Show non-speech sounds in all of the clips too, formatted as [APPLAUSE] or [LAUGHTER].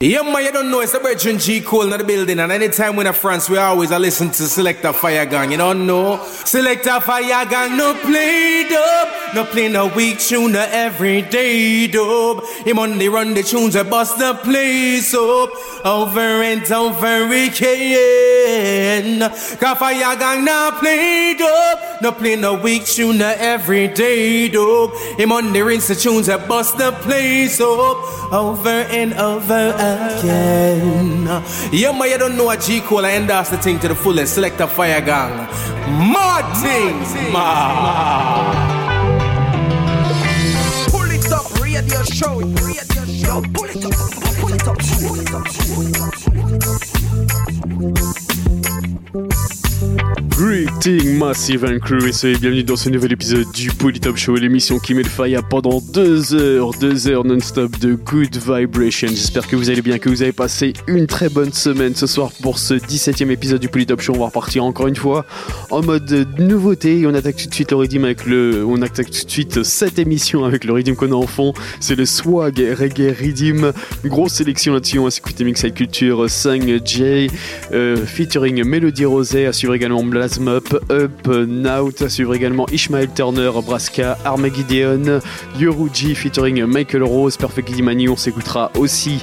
Yeah, man, you don't know it's a Bertrand G. Cole in the building, and anytime we're in France, we always are listen to Selector Fire Gang. You don't know? Selector Fire Gang, no play dub, no play no weak tune, no everyday dub. Him only run the tunes that bust the place up over and over again. Cause Fire Gang, no play dub, no play no weak tune, no everyday dub. Him only rinse the tunes that bust the place up over and over again again. Yeah, man, you don't know what G Cole I endorse the thing to the fullest. Select a fire gang. Martin, Ma. Pull it up, radio show, radio show. Pull it up, pull it up, pull it up, pull it up. Pull it up. Greeting Massive and Crew et bienvenue dans ce nouvel épisode du Polytop Show, l'émission qui met le fire pendant deux heures, deux heures non-stop de good vibration. J'espère que vous allez bien, que vous avez passé une très bonne semaine ce soir pour ce 17ème épisode du Polytop Show. On va repartir encore une fois en mode nouveauté et on attaque tout de suite le rythme avec le, on attaque tout de suite cette émission avec le rythme qu'on a en fond. C'est le swag reggae rhythm. Grosse sélection là-dessus. On va s'écouter Mixed Culture 5J, euh, featuring Melody Rosé, à suivre également Up, Up, Now, à suivre également Ishmael Turner, Braska, Armageddon, Yoruji featuring Michael Rose, Perfect Mani, on s'écoutera aussi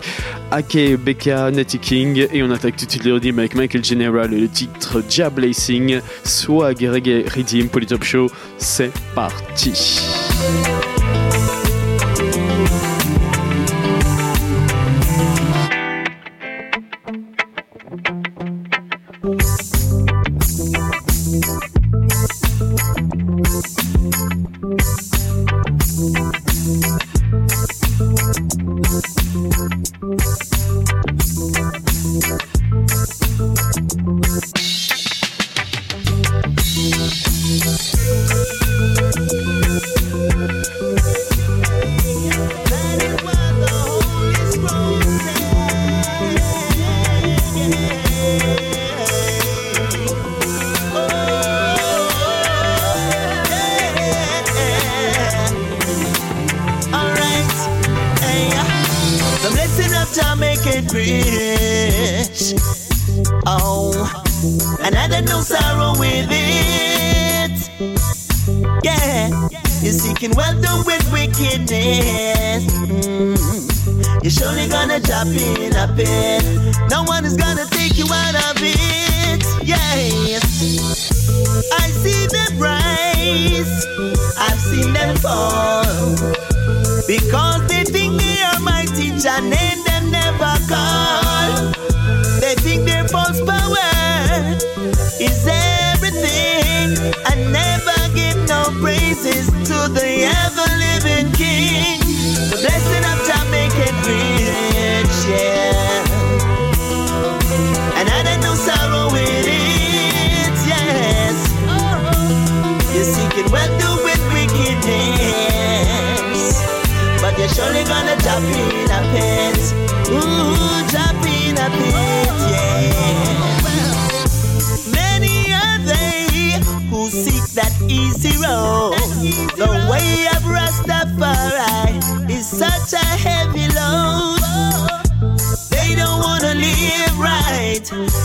Ake, Becca, Natty King. Et on attaque tout de suite le rythme avec Michael General et le titre Blazing, Swag Reggae Redeem, Polytop Show, c'est parti.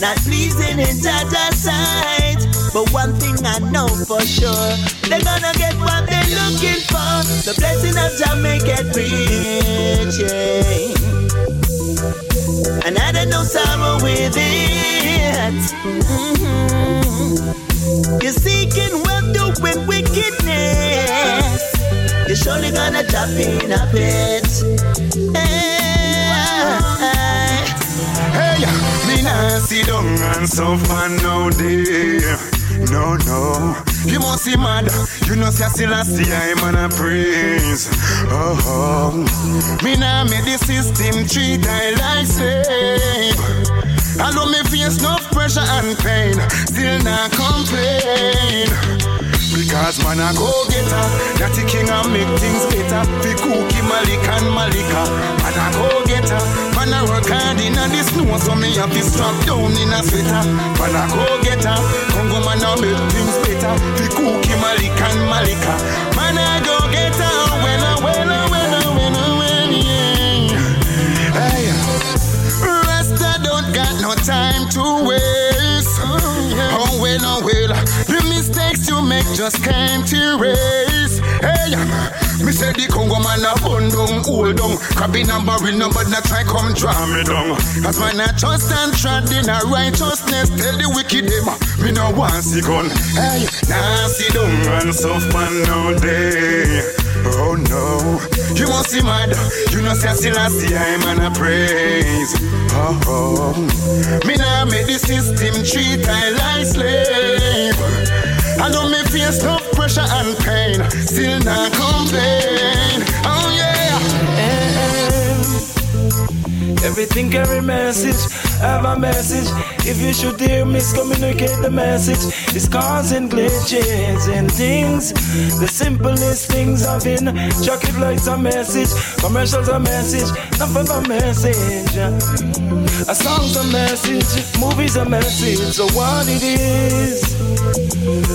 not pleasing in Jaja's sight. But one thing I know for sure, they're gonna get what they're looking for. The blessing of Jamaica make rich, yeah. And I don't know sorrow with it. Mm-hmm. You're seeking wealth, doing wickedness. You're surely gonna drop in a pit. Hey. can't sit down and suffer no day. No, no. You must see mad. You know, see, I still see I'm on a praise. Oh, oh. Me now made the system treat I like slave. I know me face no pressure and pain. Still not complain. Because man a go getter, that the king a make things better. Fi cookie Malik and Malika, man a go get getter. Man a work hard in a the snow, so me have to strap down in a sweater. Man a go get getter, Congo man a make things better. Fi cookie Malik and Malika, man a go getter. When a when a when a when a when yeah. Hey, Rasta don't got no time to waste. Oh, yeah. oh when a when mistakes just came to erase. Hey, me say the Congo man a bun down, hold down. Crabbing and barrel number that try come draw me down. As man I trust and trod in a righteousness. Tell the wicked them, me no want see gun. Hey, now see down and suffer no day. Oh no, you must be mad. You know, say still I see I'm on a praise. Oh, oh. me now make the system treat I like slave. I know me face no pressure and pain, still not complain. Everything carry message, have a message. If you should hear miscommunicate the message, it's causing glitches and things. The simplest things I've been chocolate lights a message, commercials a message, nothing a message. A song's a message, movies a message. So what it is,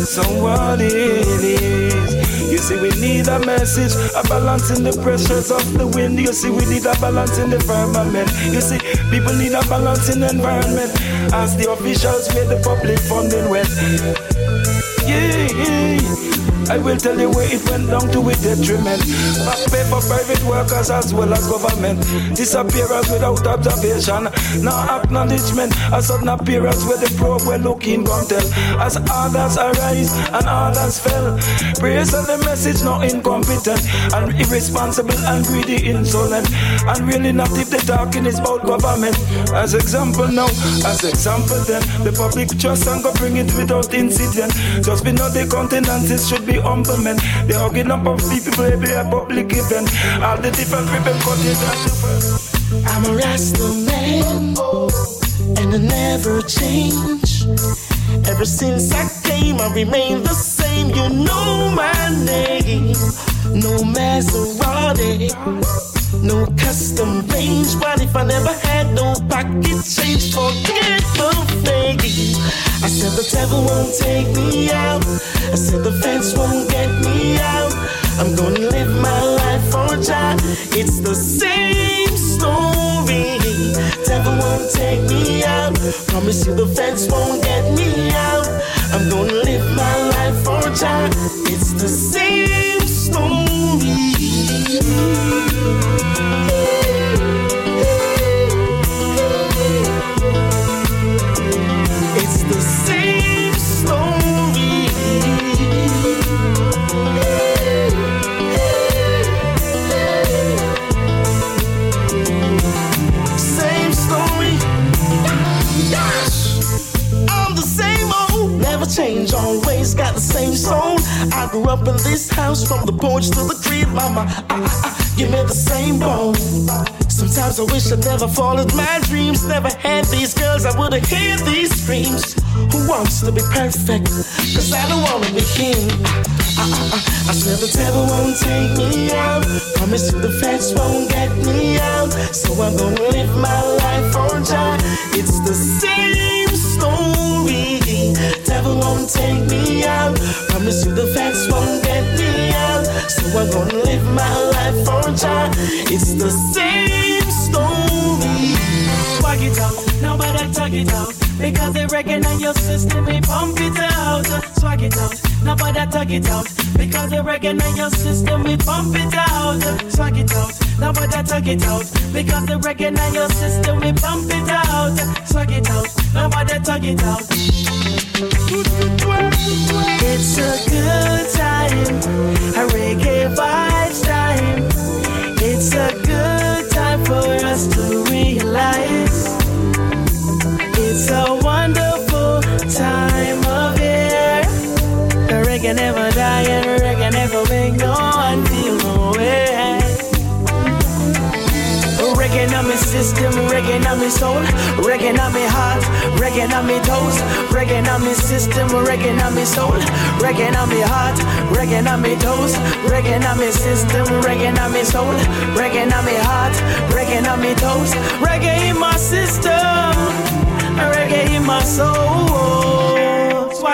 so what it is. You see, we need a message, a balance in the pressures of the wind. You see, we need a balance in the firmament. You see, people need a balance in the environment. As the officials where the public funding went. Yeah. I will tell you where it went down to with detriment. Back pay for private workers as well as government. Disappearance without observation. No acknowledgement. A sudden appearance where the probe were looking come tell. As others arise and others fell. Praise of the message not incompetent and irresponsible and greedy insolent. And really not if the talking is about government. As example now, as example then, the public trust and go bring it without incident. Just be not the continents should be the humble men. They hugging up of people, every a public event. All the different people cut it I'm a Rasta man, and I never change. Ever since I came, I remain the same. You know my name, no Maserati. No custom range, but if I never had no pocket change, forget the fame. I said the devil won't take me out. I said the fence won't get me out. I'm gonna live my life for Jah. It's the same story. Devil won't take me out. Promise you the fence won't get me out. I'm gonna grew up in this house from the porch to the crib, mama. Ah, ah, ah, give me the same bone. Sometimes I wish I'd never followed my dreams. Never had these girls, I would've heard these screams. Who wants to be perfect? Cause I don't wanna be him. I, I, I, I swear the devil won't take me out. Promise you the fence won't get me out. So I'm gonna live my life on time. It's the same story devil won't take me out. Promise you the facts won't get me out. So I'm gonna live my life for Jah. It's the same story. Swag it out, nobody talk it out. Because they recognize your system, we pump it out. Swag it out, nobody talk it out. Because the they recognize your system, we pump it out. Swag it out, nobody talk it out. Because the they recognize your system, we pump it out. Swag it out, nobody talk it out. It's a good time, a reggae vibes time. It's a good time for us to realize it's a wonderful Reggae never die and reggae never make no one feel no way. Reggae on my system, reggae on my soul, reggae on my heart, reggae on my toes, reggae on my system, reggae on my soul, reggae on my heart, reggae on my toes, reggae on my system, reggae on my soul, reggae on my heart, reggae on my toes, reggae in my system, reggae in my soul.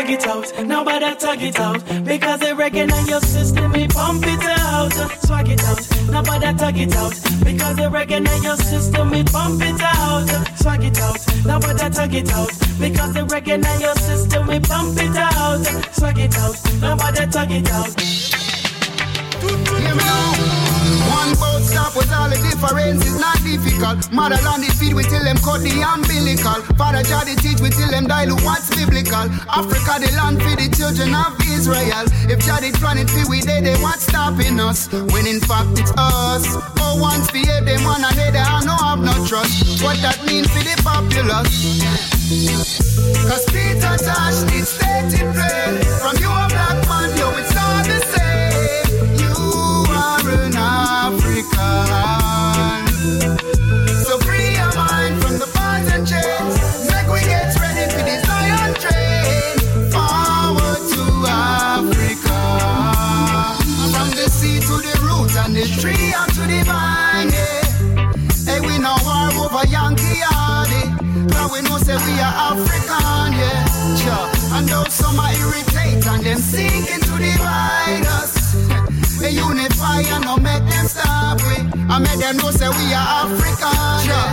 Swag it out, nobody tag it out, because they recognize your system, we pump it out. Swag it out, nobody tag it out, because they recognize your system, we pump it out. Swag it out, nobody tag it out, Because the reggae in your system, we pump it out. Swag it out, nobody tug it out. Now. One boat stop with all the difference is not difficult. Motherland is feed we till them cut the umbilical. Father Jah teach we till them dilute what's biblical. Africa the land for the children of Israel. If Jah the planet fi we they they what's stopping us? When in fact it's us. Oh once fi them one and they I no have no trust. What that mean for the populace? Cause Peter Tosh needs state play. From you a black African. So free your mind from the bonds and chains. Make we get ready for this lion train. Forward to Africa. From the sea to the root and the tree up to the vine. Yeah. Hey, we know war over Yankee Hardy. Now we know say we are African, yeah. Sure. And though some are irritate and them seeking to divide us. We unify and no make them stop we. I make them know say we are African. Yeah.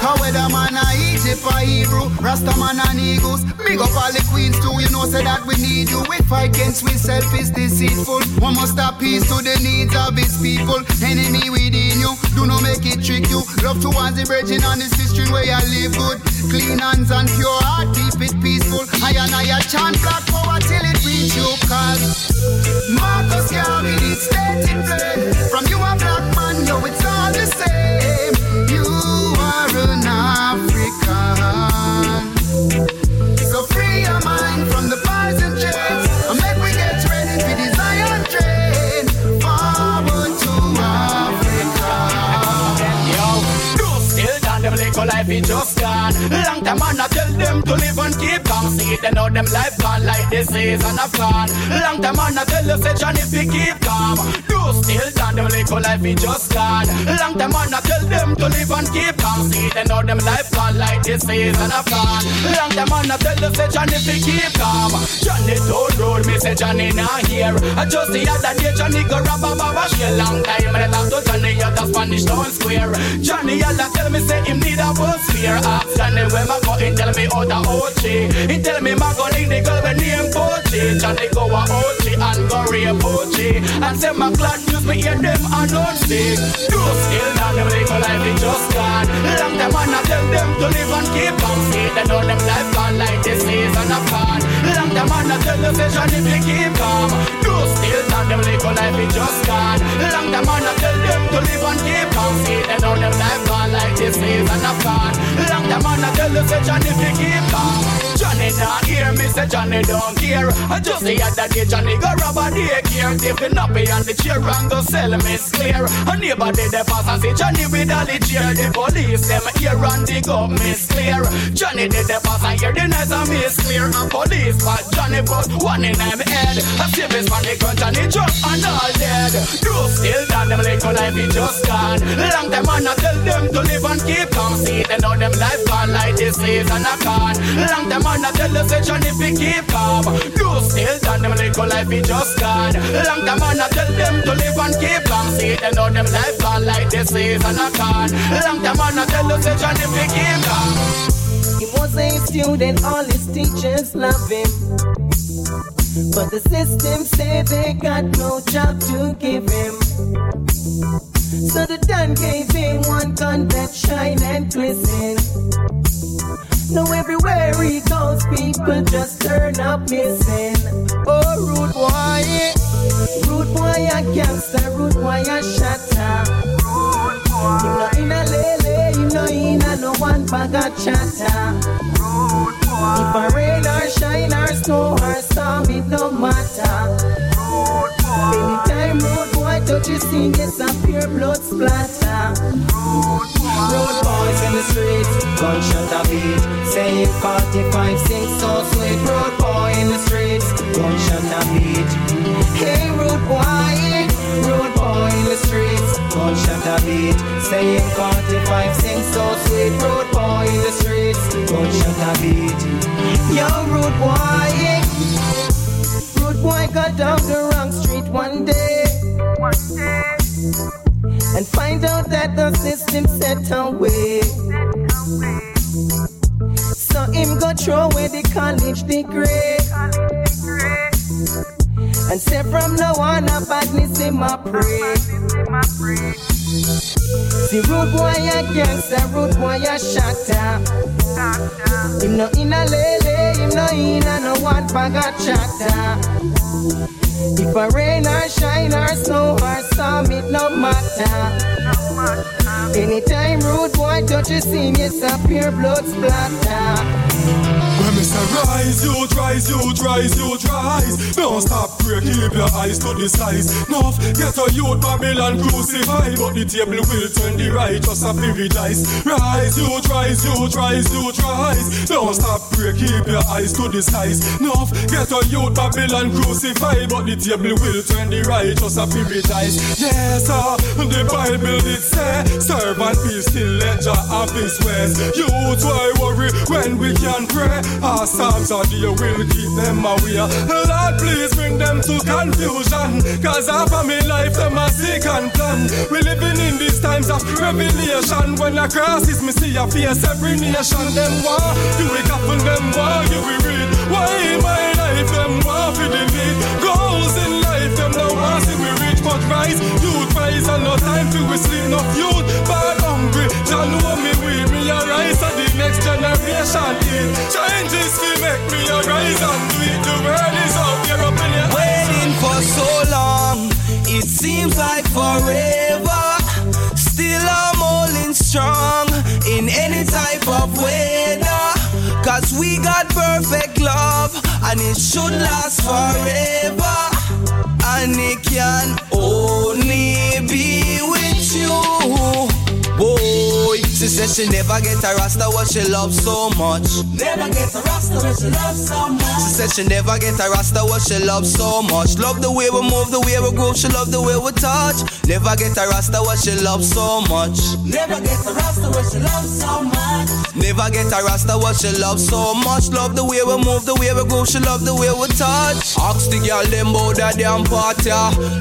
How whether man a Egypt or Hebrew, Rasta man and Eagles. Big up all the queens too, you know say that we need you. We fight against we selfish deceitful. One must stop peace to the needs of his people. Enemy within you, do not make it trick you. Love towards the virgin on the history where you live good. Clean hands and pure heart, keep it peaceful. I and I chant black power till it reach you. Cause Marcus Garvey did state it plain. From you a black man, yo, it's all the same. You just gone. Long time man I tell them to live and keep calm. See they know them life gone like disease and a gone. Long time man I tell you say Johnny fi keep calm. Do still down them little life it just gone. Long time man I tell them to live and keep calm. See they know them life gone like disease and a gone. Long time man I tell you say Johnny fi keep calm. Johnny told road me say Johnny not here. I just the other day Johnny go rob a baba shell. Long time I talk to Johnny at the Spanish Town Square. Johnny yalla tell me say him need a bus fear. Ask Johnny where my in tell me how the OG. He tell me my go link the girl with name Pochi. Johnny go a OG and go rape Pochi. And say my clan use me hear them and don't sick. Do still now them live a life it just gone. Long time man I tell them to live and keep on see. They know them life gone like disease and a gone. Long time man I tell you keep calm. Do still now them live a life it just gone. Long time man I tell them to live and keep on see. They know them life gone like disease and a gone. Long time man I tell you say Johnny fi keep calm. Johnny not hear me say Johnny don't care. I just the other day Johnny go rob a daycare. Tipping up on the chair and go sell miss clear. A neighbor did the pass and say Johnny with all the cheer. The police them here and dig up miss clear. Johnny did the pass and hear the nice and miss clear. And police but Johnny put one in him head. A civil from the crunch and he drop and all dead. Do still down them little life he just gone. Long time man I tell them to live and keep calm. See they know them life gone like disease and a con. Long time man I tell you say Johnny fi keep calm. Do still down them little life he just gone. Long time man I tell them to live and keep calm. See they know them life gone like disease and a con. Long time man I tell you say Johnny fi keep calm. Was a student, all his teachers love him. But the system say they got no job to give him. So the Don gave him one gun that shine and glisten. Now everywhere he goes, people just turn up missing. Oh, rude boy, eh? rude boy, a gangster, rude boy, a shatter. You know in lele, you know in no one bag chatter. If a rain or shine or snow or storm, it no matter. Anytime road boy touch his skin, gets a pure blood splatter. Road boys in the streets, gunshot a beat. Saying 45 sing so sweet. Road boy in the streets, gunshot a beat. Hey, road boy, road boy in the streets, gunshot a beat. Saying 45 sing so sweet. Road boy in the streets, gunshot a beat. Yo, road boy. Rude boy got down the wrong street one day. And find out that the system set away. So him go throw away the college degree. And say from now on, a badness in my pray. See, rude boy, a gangster, rude boy, a shatter. Him no in a lele, him no in a no one bag of chatter. If I rain or shine or snow or storm, it no matter. Anytime rude boy touch a scene, yes, a pure blood splatter. Me say rise, you rise, you rise, you rise. Don't stop, pray, keep your eyes to the skies. Nuff, get a youth Babylon crucify, but the table will turn the righteous a paradise. Rise, you rise, you rise, you rise. Don't stop, pray, keep your eyes to the skies. Nuff, get a youth Babylon crucify, but the table will turn the righteous a paradise. Yes, sir, the Bible did say servant be still ledger of his ways. Youth, why worry when we can pray? Our psalms are dear, will keep them away. Lord, please bring them to confusion. Cause half of me life, them a sick and plan. We living in these times of revelation. When a crisis, me see a face every nation. Them war, you up and them war, you will read. Why in my life, them war for delete. Goals in life, them no want see we reach, but rise. Youth rise and no time to we sleep, no youth bad hungry. Jah know me generation eat. Changes we make me a rise and do it. The world is out there up in your Waiting for so long, it seems like forever. Still I'm holding strong in any type of weather. Cause we got perfect love and it should last forever. And it can only be with you. She said she never get a rasta what she love so much. Never get a rasta what she love so much. She said she never get a rasta what she love so much. Love the way we move, the way we groove, she love the way we touch. Never get a rasta what she love so much. Never get a rasta what she love so much. Never get a rasta what she love so much. Love the way we move, the way we groove, she love the way we touch. Ask the girl them about that damn party.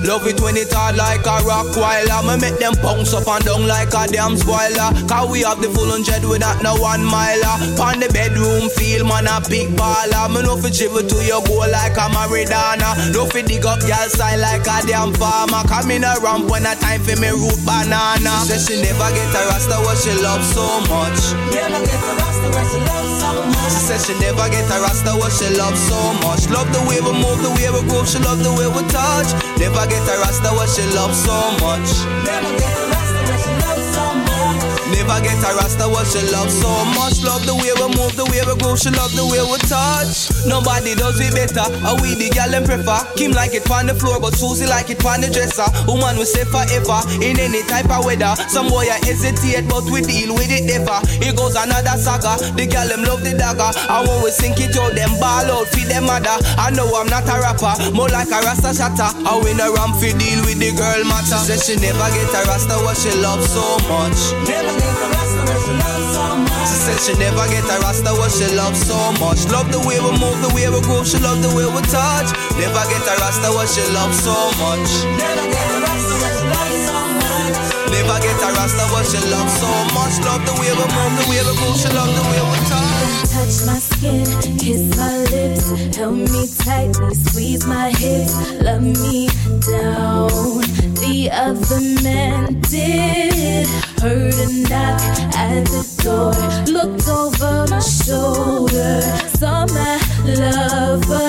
Love it when it hard like a rock while I'ma make them bounce up and down like a damn spoiler. Cause we have the full hundred without no one miler. Pon the bedroom feel man a big baller. Me know fi dribble to your goal like a Maradona. No fi dig up y'all side like a damn farmer. Come in a ramp when a time for me root banana. She she never get a rasta what she love so much. Never get a rasta what she love so much. She said she never get a rasta what she love so much. Love the way we move, the way we groove, she love the way we touch. Never get a rasta what she love so much. Never get a Never get a rasta what she love so much. Love the way we move, the way we groove, she love the way we touch. Nobody does it better. Are we the gal them prefer? Kim like it on the floor, but Susie like it on the dresser. Woman we say forever in any type of weather. Some boy I hesitate, but we deal with it never. It goes another saga. The gal them love the dagger. And when we sink it out, them ball out, feed them mother. I know I'm not a rapper, more like a rasta shatter. I win a ramp fi deal with the girl matter. She said she never get a rasta what she love so much. Never get a rasta what she love so much. She said she never get a rasta what she love so much. Love the way we move, the way we groove, she love the way we touch. Never get a rasta what she love so much. Never get a rasta what she love so much. Never get a rasta what she love so much. Love the way we move, the way we groove, she love the way we touch. Touch my skin, kiss my lips, held me tightly, squeeze my hips, love me down. The other man did. A knock at the door, looked over my shoulder, saw my lover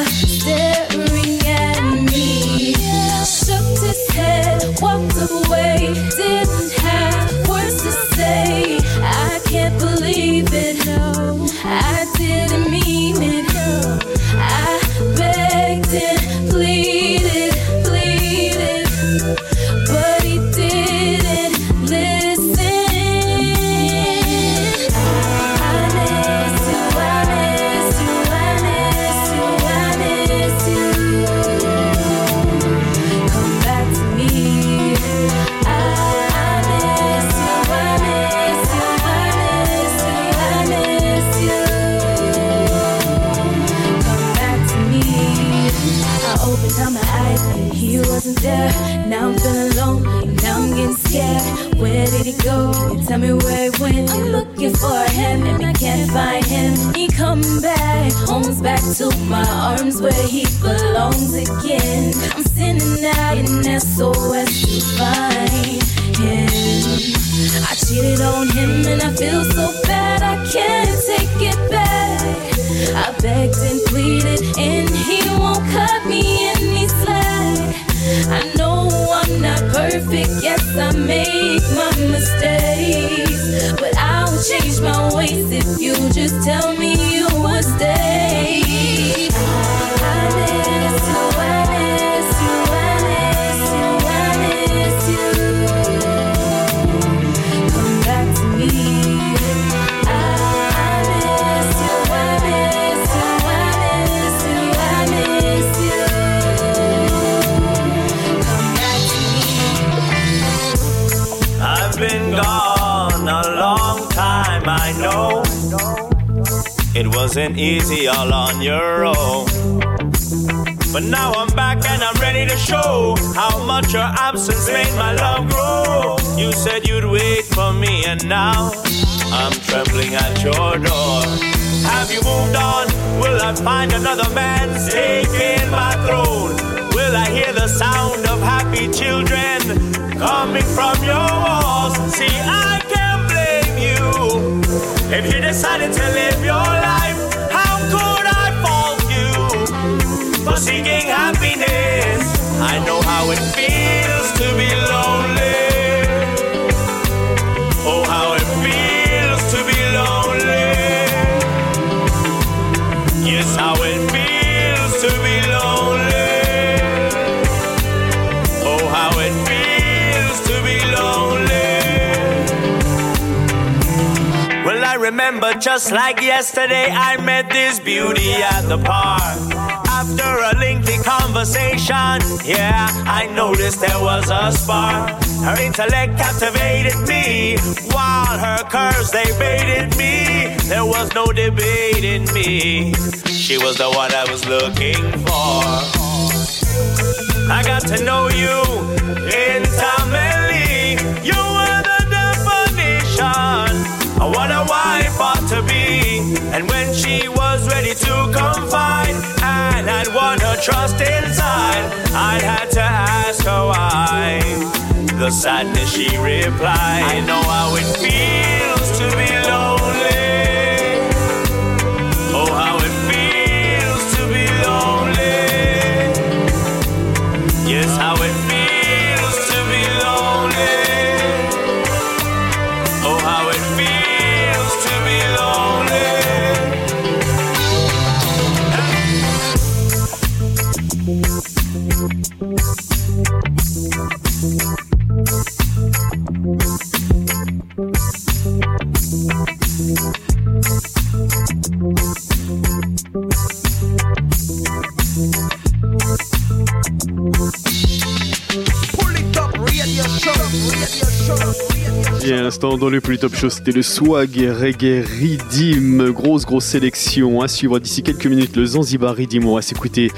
come back. Home's back to my arms where he belongs again. I'm sending out an SOS to find him. I cheated on him and I feel so bad I can't take it back. I begged and pleaded and he won't cut me any slack. I know I'm not perfect, yes I make my mistakes, but I will change my ways if you just tell me you wasn't easy all on your own. But now I'm back and I'm ready to show how much your absence made my love grow. You said you'd wait for me, and now I'm trembling at your door. Have you moved on? Will I find another man taking my throne? Will I hear the sound of happy children coming from your walls? See, I can't blame you if you decided to live your life. For seeking happiness? I know how it feels to be lonely. Oh, how it feels to be lonely. Yes, how it feels to be lonely. Oh, how it feels to be lonely. Well, I remember just like yesterday, I met this beauty at the park. Conversation, yeah, I noticed there was a spark. Her intellect captivated me, while her curves they baited me. There was no debating me. She was the one I was looking for. I got to know you intimately. Trust inside, I had to ask her why. The sadness she replied, I know how it feels dans le plus top show, c'était le swag reggae Redeem. Grosse, grosse sélection à suivre d'ici quelques minutes. Le Zanzibar Redeem. On va s'écouter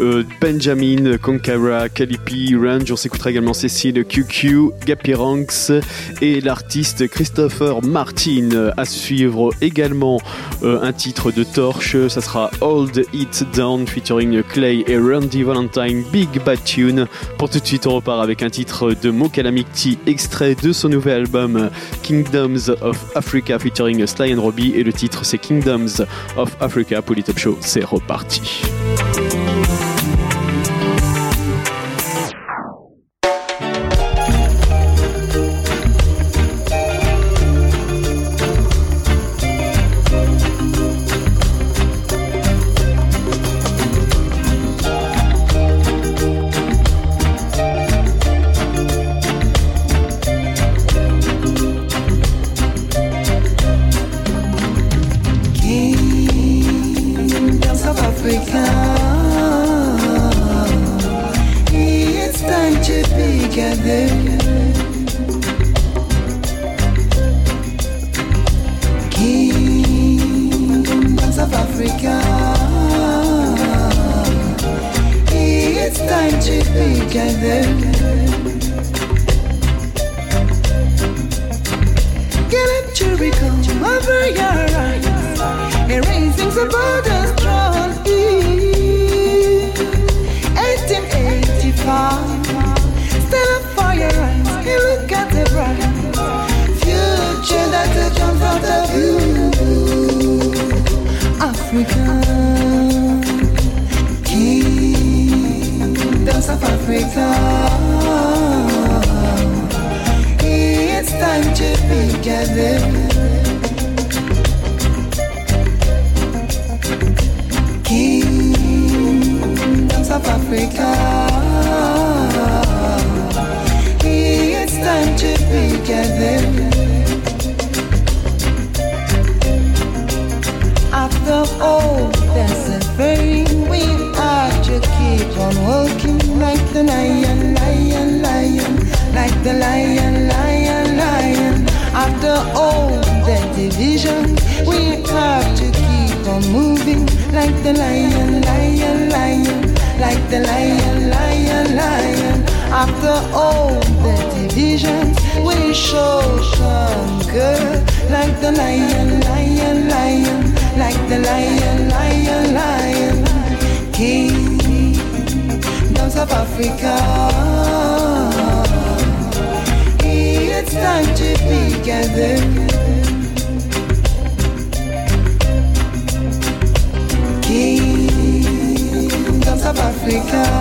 euh, Benjamin, Konkara, Calipi, Range. On s'écoutera également Cécile, QQ, Gappy Ranks et l'artiste Christopher Martin. À suivre également euh, un titre de Torche. Ça sera Hold It Down featuring Clay et Randy Valentine. Big Bad Tune. Pour tout de suite, on repart avec un titre de Mokalamikti, extrait de son nouvel album Kingdoms of Africa featuring Sly and Robbie. Et le titre, c'est Kingdoms of Africa. Polytop Show, c'est reparti. Africa.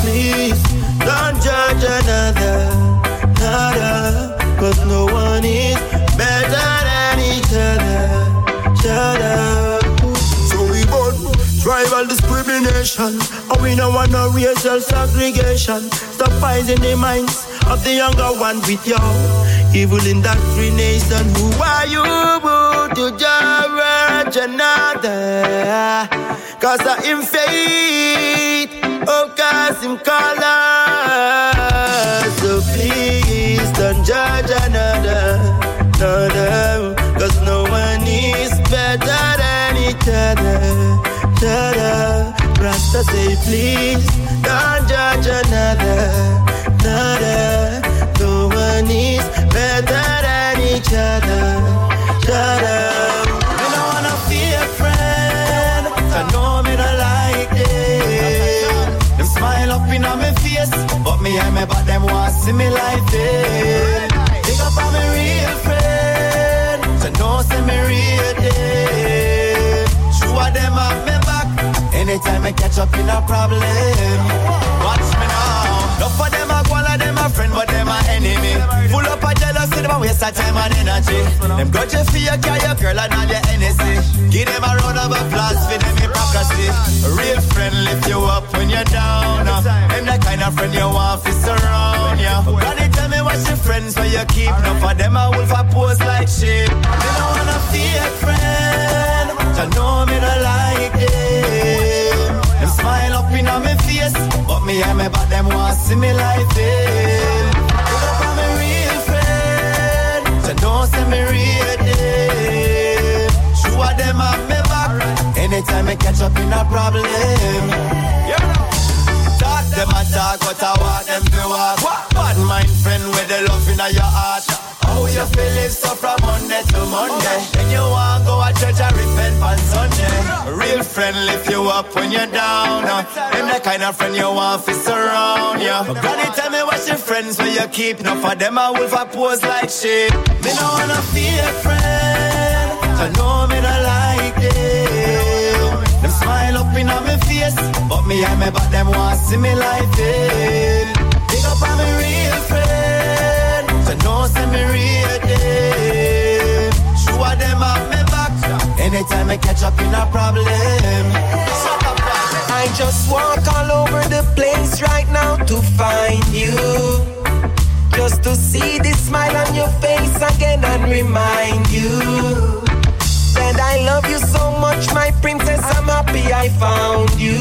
Please, don't judge another, another. Cause no one is better than each other, each other. So we born tribal discrimination, and we no want no racial segregation. Stop poisoning the minds of the younger one with your evil indoctrination. Who are you to judge another? Cause I am faith, oh, him color. So please don't judge another, another. Cause no one is better than each other, each other. Rasta say please don't judge another, another. No one is better than each other. But me but them want see me like it. Think up on me real friend, so know say me real dead. True of them have me back, anytime I catch up in a problem. Watch me now, no for them of them a friend, but them a enemy. Full up of jealousy, them a waste of time and energy. Them grudge you for your car, your girl and all your NSC. Give them a round of applause for them hypocrisy. Real friend lift you up when you're down. uh. Them the kind of friend you want to surround you. Granny tell me what's your friends where you keep. No for them a wolf a pose like sheep. They don't wanna fake friend. You know me don't like them. Smile up in me face, but me and me but them want see me like them. Pull up on me real friend, so don't say me real them. True of them have me back, anytime I catch up in a problem. Talk them a talk, but I want them to walk. Bad mind friend with the love in your heart. How you feel live so from Monday to Monday? Then you want go to church and repent on Sunday. Real friend lift you up when you're down. Uh. Them the kind of friend you want to surround you. But Granny tell me what's your friends where you keep. No for them a wolf a pose like sheep. Me no wanna feel a friend. So know me not like them. Them smile up in me face, but me and me but them want see me like them. Big up on me so know say me real them. Sure them have me back, anytime I catch up in a problem. I just walk all over the place right now to find you. Just to see the smile on your face again and remind you that I love you so much, my princess. I'm happy I found you.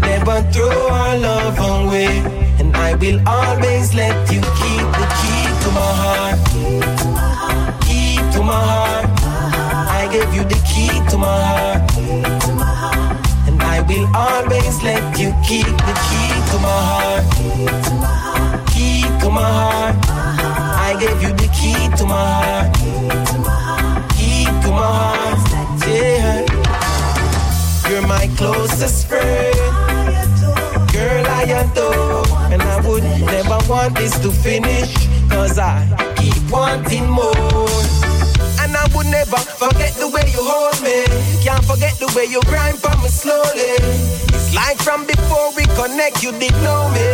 Never throw our love away, and I will always let you keep the key to my heart. Key to my heart. I gave you the key to my heart. And I will always let you keep the key to my heart. Key to my heart. I gave you the key to my heart. Key to my heart. Yeah. You're my closest friend. Girl, I adore. Never want this to finish. Cause I keep wanting more. And I would never forget the way you hold me. Can't forget the way you grind for me slowly. It's like from before we connect, you did know me.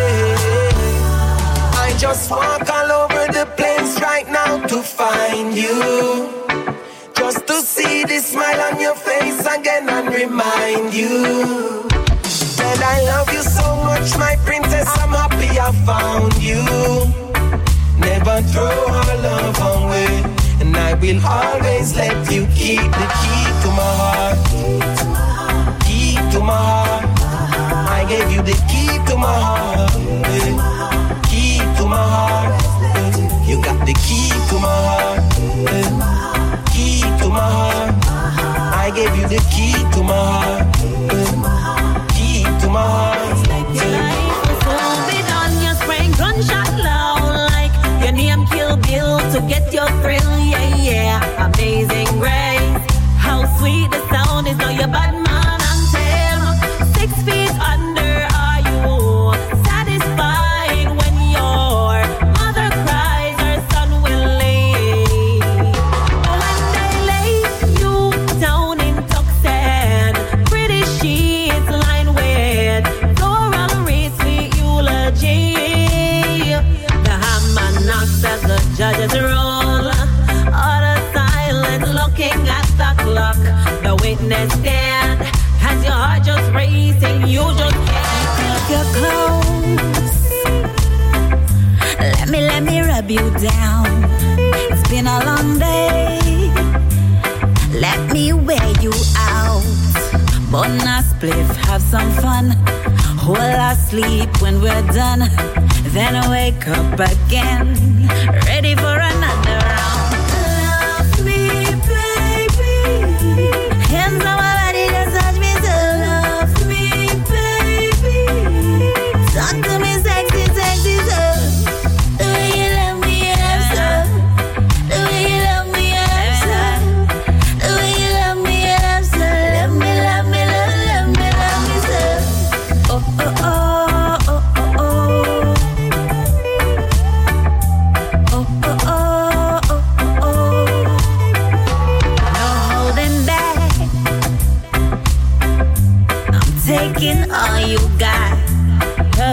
I just walk all over the place right now to find you. Just to see the smile on your face again and remind you that I love you so much, my princess. I found you. Never throw our love away. And I will always let you keep the key to my heart. Key to my heart. I gave you the key to my heart. Key to my heart. You got the key to my heart. Key to my heart. I gave you the key to my heart. Key to my heart. sweetest sound is now your bad man. Your close. Let me, let me rub you down. It's been a long day. Let me wear you out. Bonus spliff, have some fun. Hold our sleep when we're done. Then wake up again. Ready for another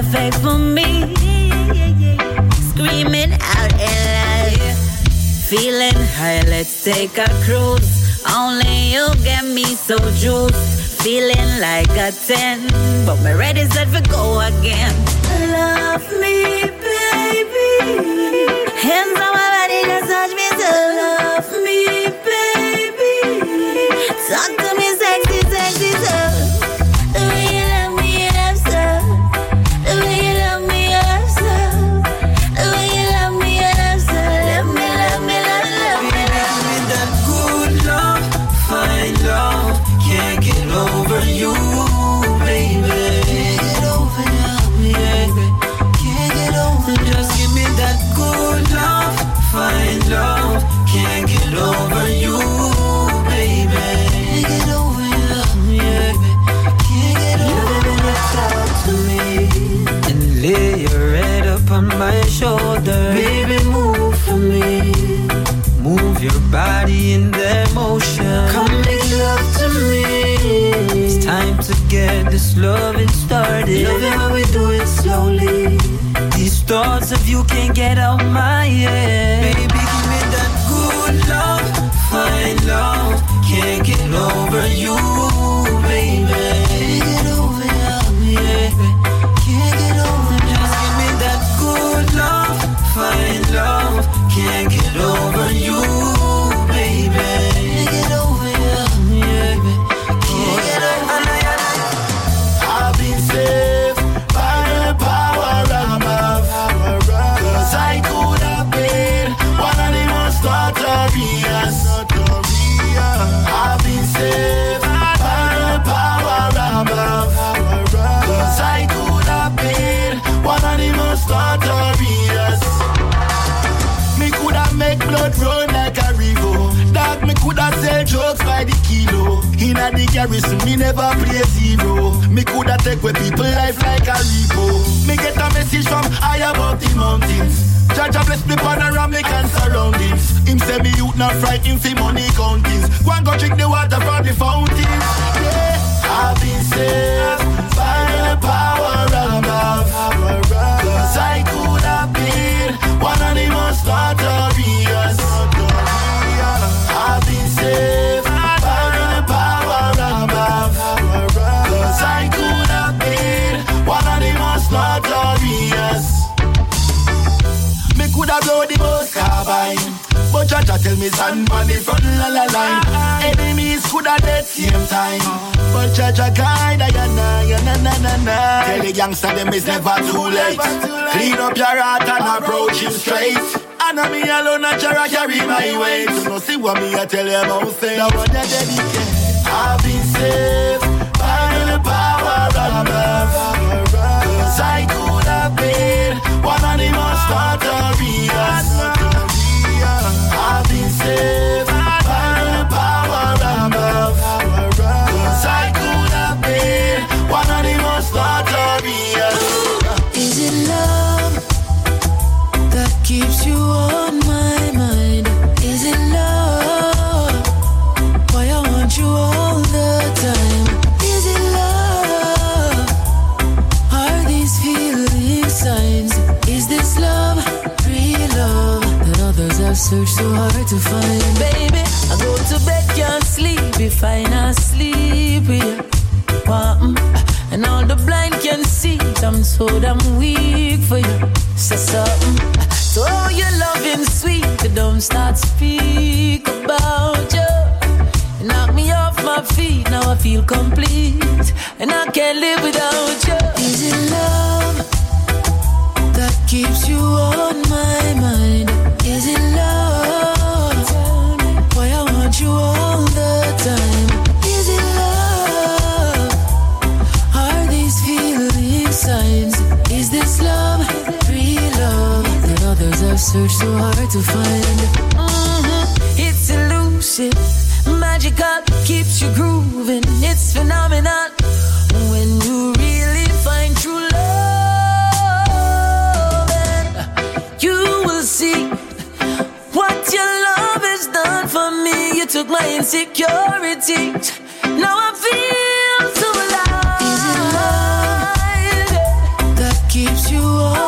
For me. Screaming out in love. Feeling high, let's take a cruise. Only you get me so juiced. Feeling like a 10, but my ready set for go again. Love me, baby. Loving started. Love it how we do it slowly. These thoughts of you can't get out my head. Baby, give me that good love, fine love. Can't get over you, Inna the garrison, me never play zero. Me coulda take away people life like a repo. Me get a message from high above the mountains. Judge bless me panoramic and surroundings. Him say me youth not frightened for money countings. Go and go drink the water from the fountains. Yeah, I've been saved by the power above. Cause I could have been one of the most notorious. Coulda blow the most? Carbine. But Jaja tell me stand on the front la la line. Enemies coulda dead same time. But Jaja guide I na ya na na na na. Tell the gangster them it's never too late. Clean up your heart and approach him straight. And me alone a Jara carry my weight. You know see what me I tell you about things. That one you dedicate I've been saved by the power above Cause I to find. Baby, I go to bed, can't sleep if I not sleep with you. Mm, And all the blind can see I'm so damn weak for you. Say something. So your loving sweet, don't start speak about you. You knock me off my feet, now I feel complete, and I can't live without you. Is it love that keeps you on my mind? Searched so hard to find? Mhm. It's elusive, magical, keeps you grooving. It's phenomenal when you really find true love. And you will see what your love has done for me. You took my insecurities. Now I feel so alive. Is it love that keeps you on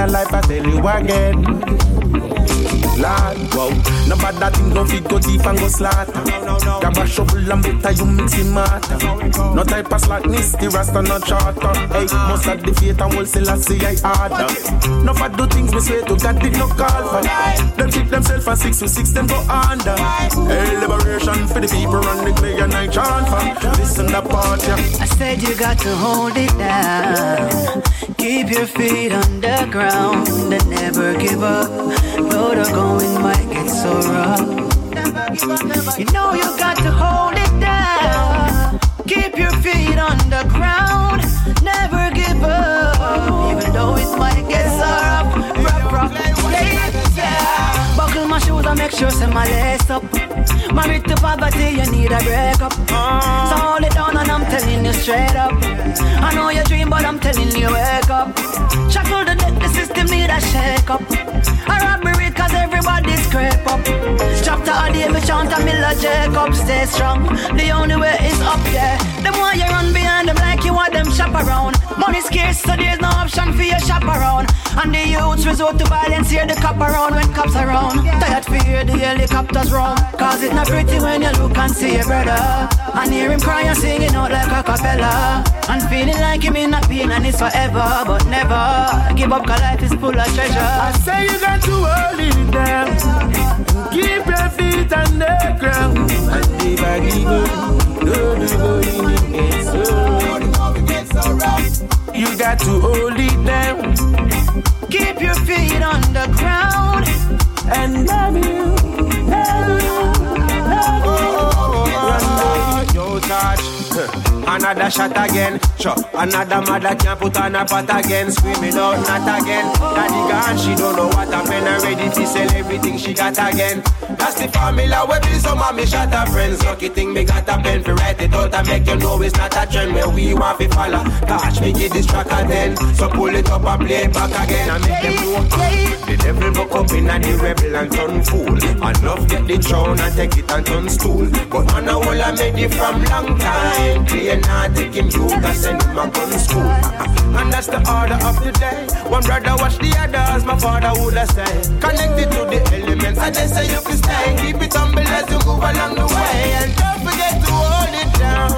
a life, I tell you again. Lord, wow. No bad that thing go fit, go deep and go slaughter. Grab a shovel and better you mix it matter. No type of slackness, the rasta not charter. Hey, most of the faith and wholesale I see I harder. No bad do things me swear to God did no call for. Them keep themselves for six to six, them go under. Hey, liberation for the people run the clay and I chant for. Listen the part, yeah. I said you got to hold it down. Keep your feet on the ground and never give up. Though the going might get so rough. You know you got to hold it down. Keep your feet on the ground. Never give up. Even though it might get so rough. Rough, rough. Yeah. Buckle my shoes and make sure say my lace up. Poverty, you need a breakup. So hold it down and I'm telling you straight up. I know you dream, but I'm telling you wake up. Shackle the deck, the system need a shake up. A robbery cause everybody's scrape up. Chapter a David chant a Miller Jacob, stay strong. The only way is up, yeah. The more you run behind them like you want them shop around. Money scarce, so there's no option for your shop around. And the youths resort to violence, hear the cop around when cops are around. Tired for hear the helicopters round. Cause it's not pretty when you look and see your brother. And hear him crying, singing out like a cappella. And feeling like him in a pain and it's forever. But never give up, cause life is full of treasure. I say you got to hold it down. Keep your feet on the ground and never give up. No, no, no, it gets so rough. You got to hold it down. Keep your feet on the ground and love you, ah, touch. [LAUGHS] Another shot again. Sure, another mother can't put on a pot again. Screaming out, not again. Daddy gone, she don't know what happened. Ready to sell everything she got again. That's the formula where be some mommy shot her friends. Lucky thing me got a pen to write it out and make you know it's not a trend where we want to follow. Catch me get this track again. So pull it up and play it back again and make them know. The devil buck up in and the rebel and turn fool. And love get the throne and take it and turn stool. But man, I will I made it from long time. Play not take him you, I send him a gun school. And that's the order of the day. One brother watch the others, my father would have said. Connected to the elements, I just say you can Keep it humble as you go along the way. And don't forget to hold it down.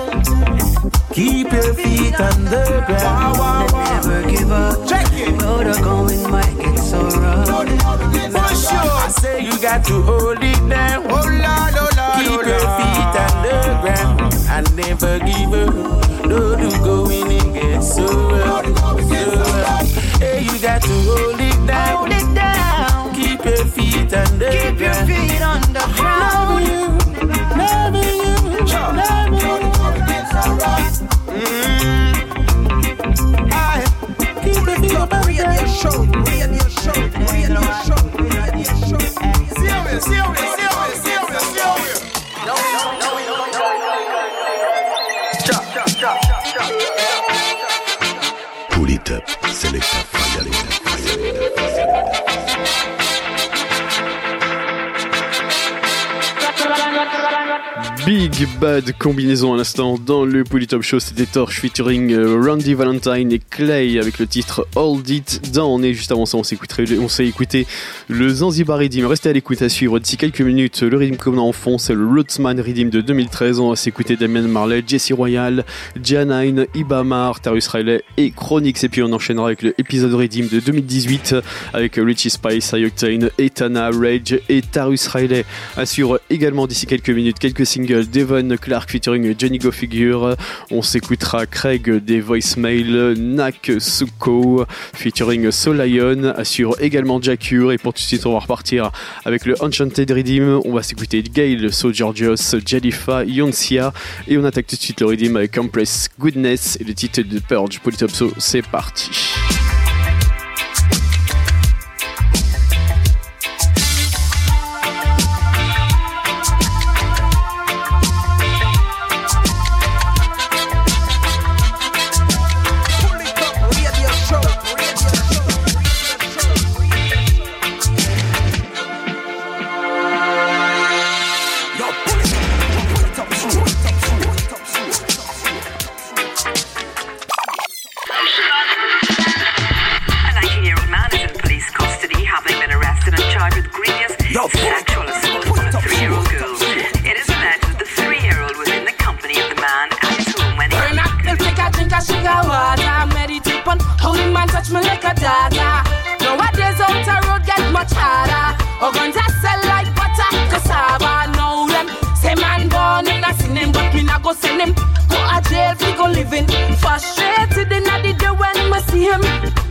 Keep your feet on the ground and never give up. Check it. Though the going might get so rough. For sure. I say you got to hold it down. Oh Lord, oh Lord, Keep oh your feet on the ground and never give up. Though the going it gets so rough. So rough. Hey, you got to hold it down. Hold it down. Keep your feet on the Keep your ground. feet on the ground. Never you, never you, never Aye. Mm. Keep your feet on the Radio show, radio show, radio show, radio show. Serious, serious, serious, serious, serious. Pull it up, select a fire, fire, Big Bad combinaison à l'instant dans le Polytop Show, c'était Torch featuring euh, Randy Valentine et Clay avec le titre Hold It Down. Et juste avant ça on s'est écouté, le Zanzibar Redeem, restez à l'écoute à suivre d'ici quelques minutes. Le Redeem qu'on a en le Rootsman Redeem de 2013, on va s'écouter Damien Marley, Jesse Royal, Janine, Ibamar, Tarus Riley et Chronix et puis on enchaînera avec le épisode de 2018 avec Richie Spice, Ioctane, Etana, Rage et Tarus Riley. Suivre également d'ici quelques minutes. Quelques singles Devon Clark featuring Johnny Go Figure. On s'écoutera Craig des Voicemail Nak Suko featuring Soul Lion. Assure également Jacure et pour tout de suite on va repartir avec le Enchanted Redeem on va s'écouter Gail So Georgios Jalifa Yonsia et on attaque tout de suite le Redeem avec Compress Goodness. Et le titre de Purge Polytopso c'est parti send him. Go a jail, fi go living. Frustrated in the day when me see him.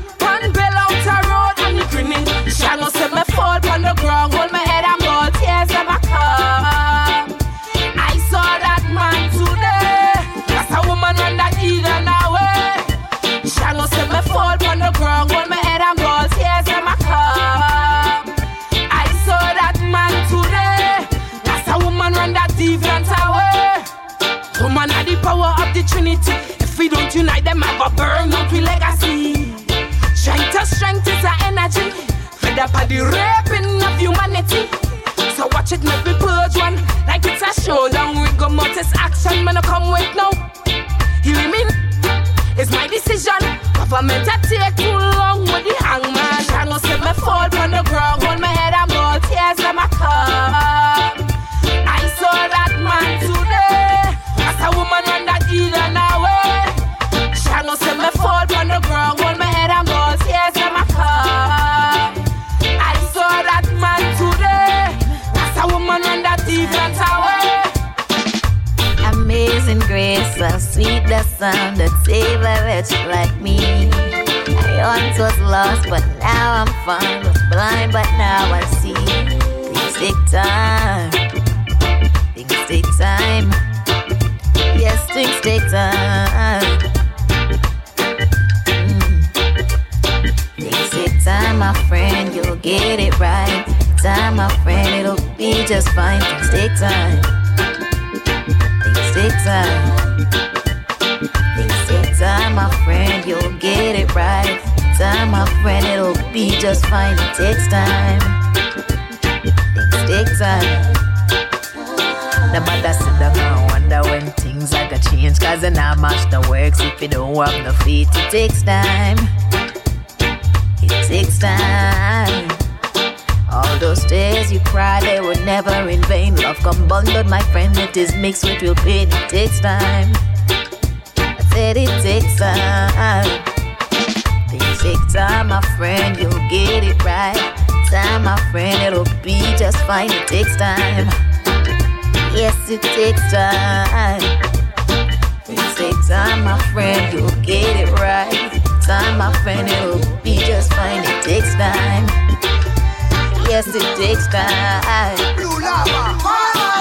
Trinity. If we don't unite them, I go burn out with legacy. Strength to strength is our energy. Fed up of the raping of humanity. So watch it, make me purge one. Like it's a show, long rigor mortis action. Man, I come wait now. You hear me? It's my decision. Government a take too long with the hangman. I know say me fall on the ground, hold my head It's so sweet, the sound that save a wretch like me. I once was lost, but now I'm found. Was blind, but now I see. Things take time. Things take time. Yes, things take time. Mm. Things take time, my friend. You'll get it right. Time, my friend. It'll be just fine. Things take time. Things take time. They say time, my friend, you'll get it right. Time, my friend, it'll be just fine. It takes time. Things take time. The mother sit down and wonder when things are gonna change. Cause then I match the works if you don't have no feet. It takes time. It takes time. All those tears you cried, they were never in vain. Love come bundled, my friend, it is mixed with real pain. It takes time. I said it takes time. Things take time, my friend, you'll get it right. Time, my friend, it'll be just fine. It takes time. Yes, it takes time. Things take time, my friend, you'll get it right. Time, my friend, it'll be just fine. It takes time yes, it takes time. Blue lava. fire.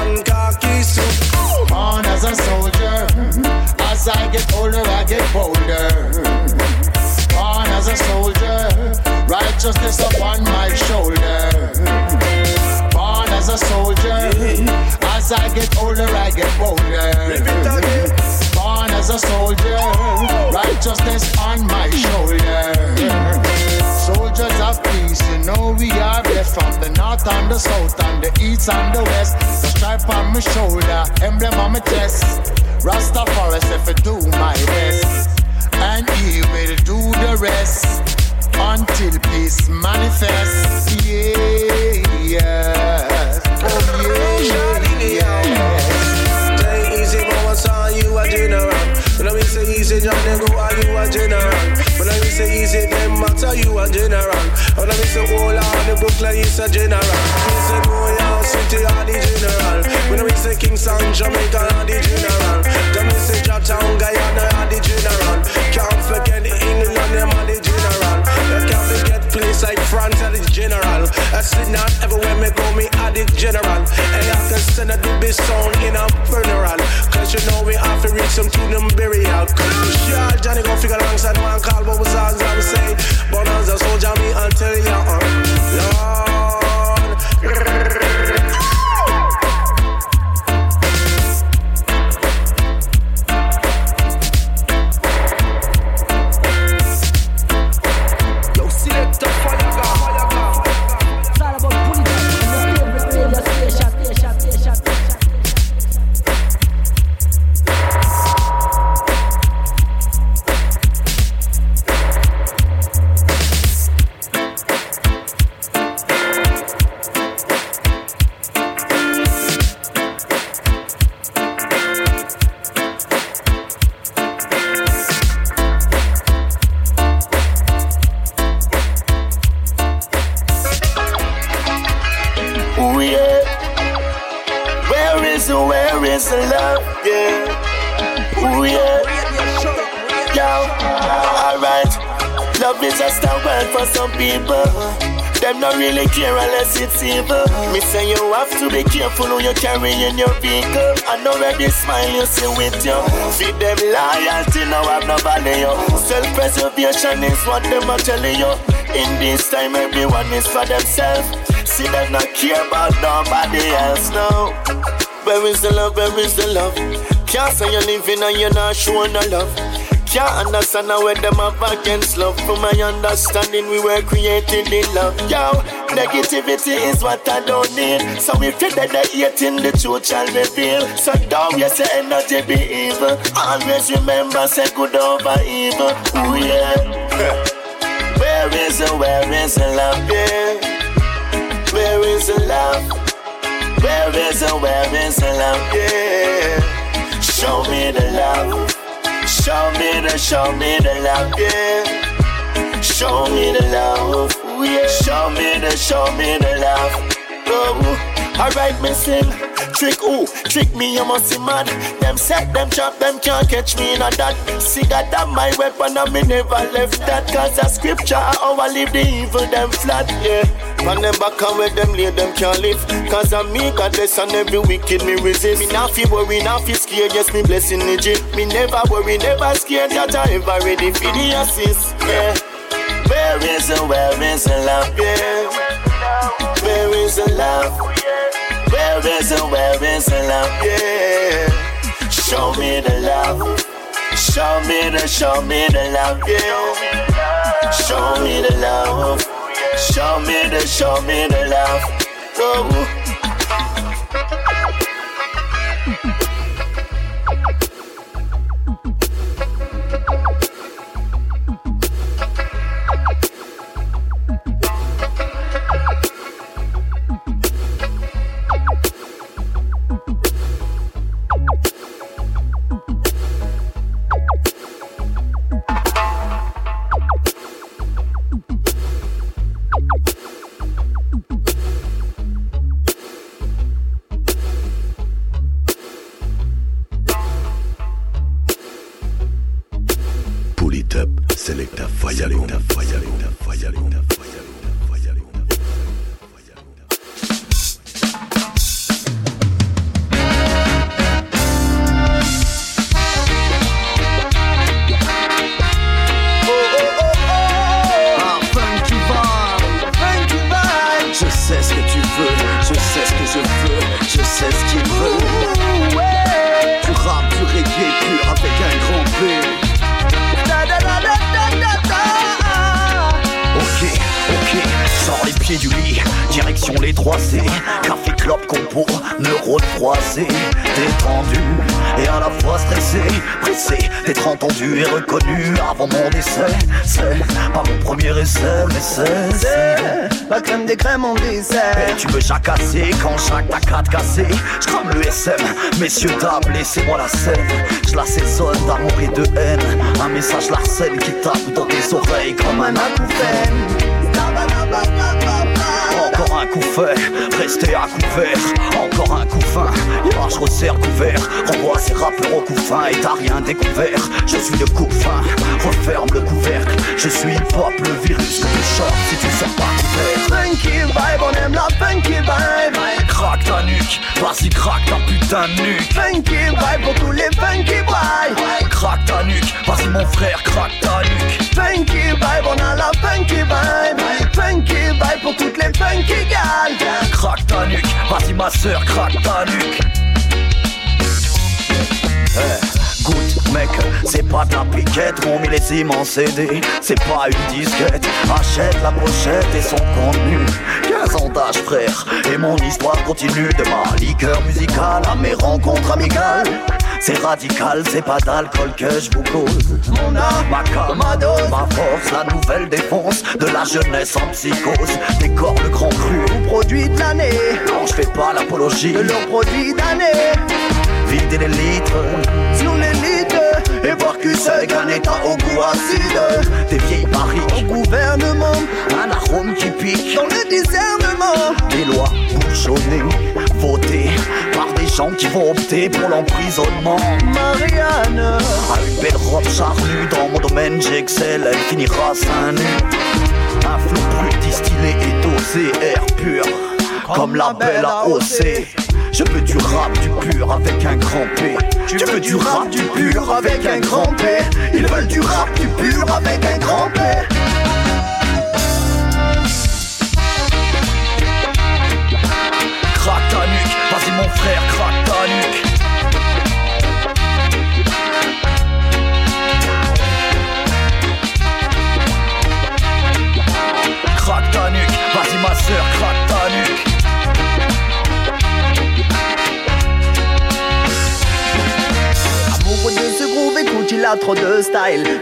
And khaki suit. Born as a soldier, as I get older, I get bolder. Born as a soldier, righteousness upon my shoulder. Born as a soldier, as I get older, I get bolder. Born as a soldier, righteousness on my shoulder. Of peace, you know we are blessed from the north and the south and the east and the west. The stripe on my shoulder, emblem on my chest. Rastafari if I do my best, and he will do the rest until peace manifests. Yeah, yeah. Oh yeah, yeah. Take easy, mama, son, you a general. When I say easy, John, they go, you a general? When I say easy, them matter, you a general. When I say all on the Brooklyn, he's a general. When I say New York City, are the general. When I say Kingston, Jamaica, are the general. Then we say Jacktown, Guyana, are the general. Can't forget England, them are the general. Can't forget place like France, are the general. I sit not everywhere me go, me the general. And I can send a the best sound in a funeral. Cause you know we have to reach some to them burial. Crucial, Johnny go figure alongside one call, what was songs I would say. Bonanza soldier, me tell ya, uh, Lord. In your vehicle. I know where this smile you see with you. Feed them loyalty, now have no value. Self-preservation is what them are telling you. In this time, everyone is for themselves. See them not care about nobody else now. Where is the love? Where is the love? Can't say you're living and you're not showing no love. Can't understand how when them have against love. From my understanding, we were created in love. Yo, negativity is what I don't need. So if you're dead, hating the truth shall reveal. So don't you say energy be evil. Always remember, say good over evil. Ooh yeah. [LAUGHS] Where is the, where is the love, yeah? Where is the love? Where is the, where is the love, yeah? Show me the love. Show me the, show me the love, yeah. Show me the love, yeah. Show me the, show me the love. Oh, alright, me sing. trick who? Trick me, you must be mad. Them set, them chop, them can't catch me in a that. See that that my weapon and me never left that. Cause a scripture, I leave the evil them flat, yeah. From them back and where them lay, them can't live. Cause I'm me, God bless and every wicked me resist. Me not feel worry, not feel scared, yes, me blessing the G. Me never worry, never scared, that I ever ready for the assist, yeah. Where is the, where is the love, yeah? Where is the love? Where is the, where is the love, yeah? Show me the love. Show me the, show me the love, yeah. Show me the love. Show me the, show me the love. Oh. Laissez-moi la scène. Je l'assaisonne d'amour et de haine. Un message larcène qui tape dans tes oreilles comme un acouphène. Encore un coup fait, restez à couvert. Encore un coup fin, je resserre couvert. Renvoie rappeurs au coup fin et t'as rien découvert Je suis le coup fin, referme le couvercle Je suis hip-hop, le virus que tu chopes si tu sors pas couvert Funky vibe, on aime la funky vibe. Craque ta nuque, vas-y craque ta putain de nuque Funky vibe pour tous les funky boys. Craque ta nuque, vas-y mon frère, craque ta nuque Funky vibe, on a la funky vibe. Funky vibe pour toutes les funky gals. Craque ta nuque, vas-y ma soeur, craque ta nuque Eh, Goûte mec, c'est pas de la piquette, mon millésime en CD, c'est pas une disquette. Achète la pochette et son contenu. 15 ans d'âge frère, et mon histoire continue de ma liqueur musicale à mes rencontres amicales. C'est radical, c'est pas d'alcool que je vous cause. Mon âme, ma com, ma dose, ma force, la nouvelle défense de la jeunesse en psychose. Décor le grand cru, produit de l'année. non je fais pas l'apologie. De leurs produits d'année. Vider les litres Sur l'élite. et voir que c'est qu'un état au goût acide. Des vieilles barriques, Au gouvernement. un arôme qui pique. Dans le discernement. Des lois bouchonnées, votées par des gens qui vont opter pour l'emprisonnement. Marianne. À une belle robe charnue, dans mon domaine j'excelle, elle finira seins. Un flot plus distillé et dosé, air pur, comme la belle AOC. Je veux du rap, du pur avec un grand P. Tu veux du rap, du pur avec un grand P. Veulent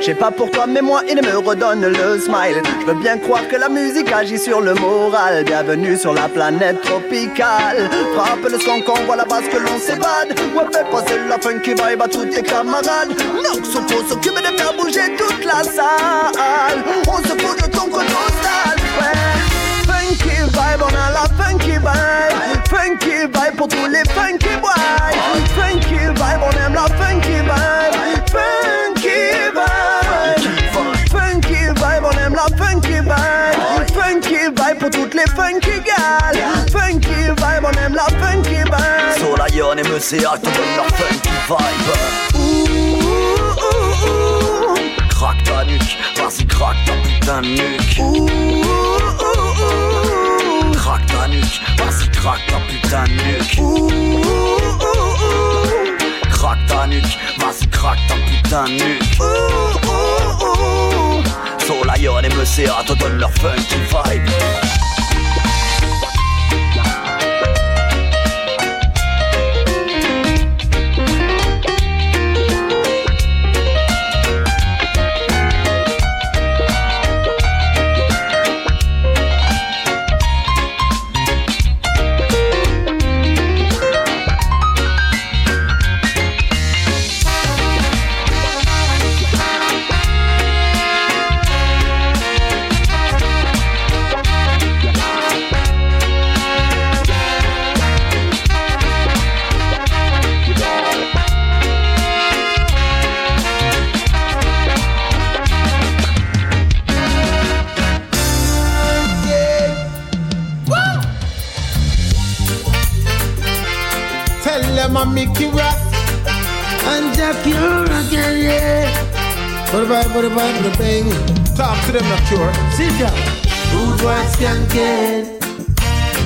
sais pas pour toi, mais moi, il me redonne le smile. Je veux bien croire que la musique agit sur le moral. Bienvenue sur la planète tropicale. Frappe le son qu'on voit la base que l'on s'évade. Ouais, fais passer la funky vibe à tous tes camarades. Donc, Soko s'occupe de faire bouger toute la salle. On se fout de ton nostal, ouais. Funky vibe, on a la funky vibe. Funky vibe pour tous les funky les funky vibe, on aime la funky vibe. Sur la Yon et Monsieur te donne leur funky vibe. Ouh, ouh, ouh. Craque ta nuque, vas-y, craque ta putain de nuque. Ouh. Craque ta nuque, vas-y, craque ta putain de nuque. Ouh. Craque ta nuque, vas-y, craque ta putain de nuque. Ouh, ouh, ouh. Sur la Yon et Monsieur te donne leur funky vibe. Yeah. What about, what about the bang? Talk to them, not cure. Sit down. Rude boys can get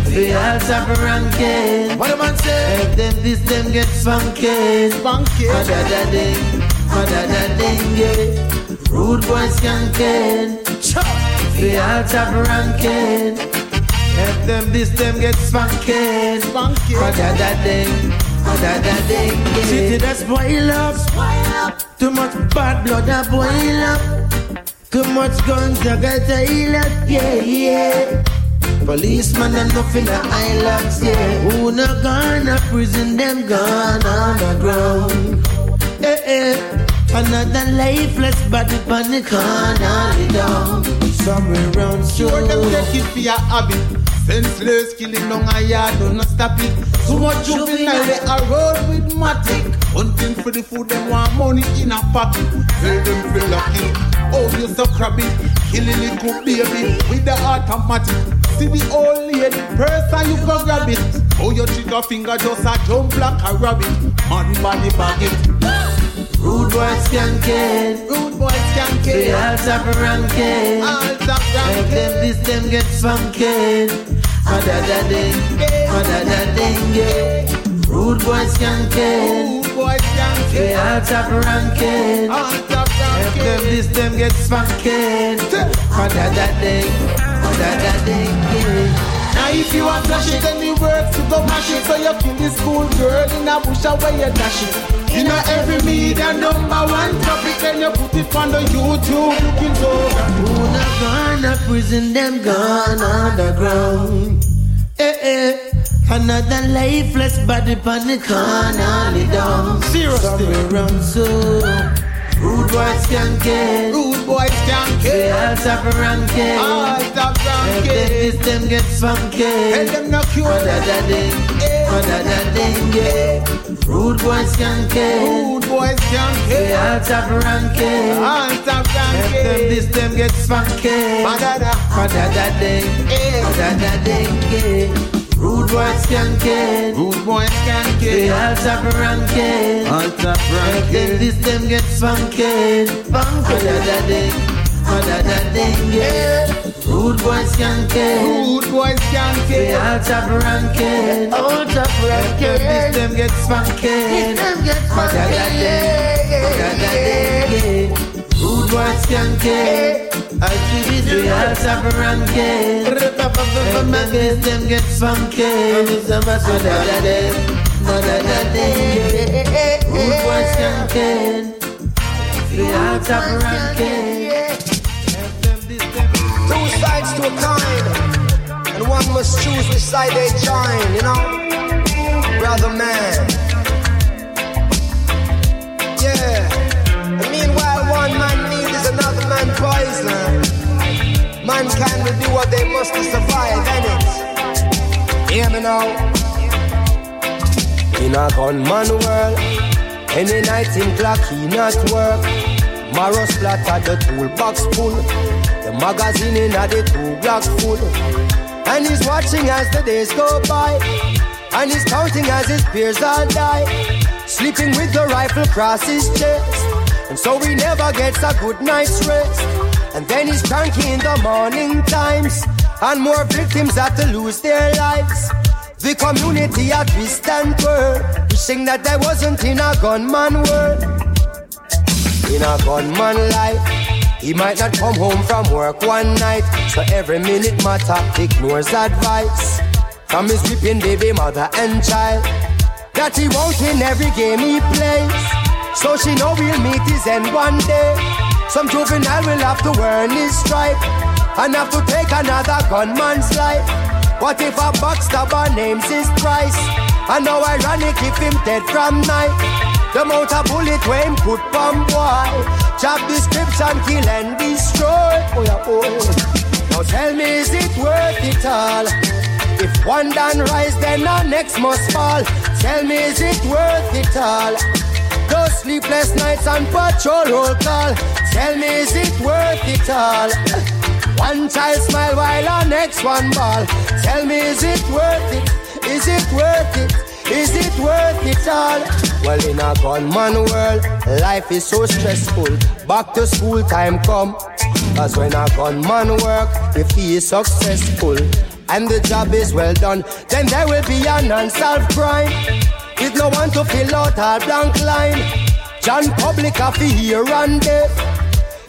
The all top ranking What the man say? If them this them get funky Funky Mada da ding Mada da ding yeah. Rude boys can get The all top ranking If them this them get funky Funky Mada da ding Mada da ding yeah. City that's boil up Too much bad blood a boil up Too much guns I got to heal up, yeah, yeah. Policeman and nothing the islands, yeah. Who not gone to prison, them gone underground. Eh, eh. Another lifeless body on the corner, down. Somewhere around Sure them take it for your hobby Senseless killing on a yard, do not stop it Too much juvenile, they are road with matic. Hunting for the food, them want money in a pocket. Tell them feel lucky, oh you so crabby. Killing little baby with the automatic. See the old lady, person you go grab it. Oh your trigger finger just a jump like a rabbit. Man body bag it. Rude boys can get Rude boys can The get all top ranking. All top If them this them get funky Mada da ding Da ding yeah. Rude boys can get Rude boys can The get all top ranking. If them this them get funky Mada da ding Mada da ding yeah. Now if you want flash it, then the words to go mash it. So you kill the school girl in a bush away you dash it. In a every media number one topic Then you put it on the YouTube. Looking so Who not gone to prison, them gone underground. Eh eh. Another lifeless body on the corner, lay down. Seriously. Around so. Rude boys can get. Rude boys can They get all top ranking. All top If ranking this them get funky. Tell them not da ding. Mada da ding, yeah. Rude boys can get. Rude boys can They get all top ranking. All top If them ranking this them get funky. Madada Mada da ding. Eh. Mada ding, yeah. Rude boys can't get. Rude boys can They get all top ranking. All top If ranking this them get funky. Funky. Mada da ding. Mada da ding, yeah. Rude boys can't get. Rude boys can They get all top ranking. All top If ranking this them get funky. them get Mada da ding. Mada da ding, yeah. Rude boys can't get. They all top ranking. This them get funky. Mada da ding. Mada da ding, yeah. Rude boys get. They all top ranking. Two sides to a coin, and one must choose which side they join, you know? Brother man. Mankind will do what they must to survive, innit? Hear me now. In a gunman world, any night in clock he not work. Marrow splatter the toolbox full. The magazine in a the two block full. And he's watching as the days go by. And he's counting as his peers all die. Sleeping with the rifle across his chest. And so he never gets a good night's rest. And then he's cranky in the morning times. And more victims have to lose their lives. The community a twist and twirl. Wishing that I wasn't in a gunman world. In a gunman life. He might not come home from work one night, so every minute matter ignores advice from his weeping baby mother and child. That he won't in every game he plays, so she know we'll meet his end one day. Some juvenile will have to earn his stripe and have to take another gunman's life. What if a backstabber names his price? And now ironic if him dead from night. The amount of bullet when him put bomb boy. Job description, kill and destroy. Oh yeah, oh. Now tell me, is it worth it all? If one done rise, then the next must fall. Tell me, is it worth it all? Those sleepless nights and patrol roll call. Tell me, is it worth it all? One child smile while our next one ball. Tell me, is it worth it? Is it worth it? Is it worth it all? Well, in a gunman world, life is so stressful. Back to school time come. Cause when a gunman work, if he is successful and the job is well done, then there will be an unsolved crime. With no one to fill out our blank line. John Public have to and death.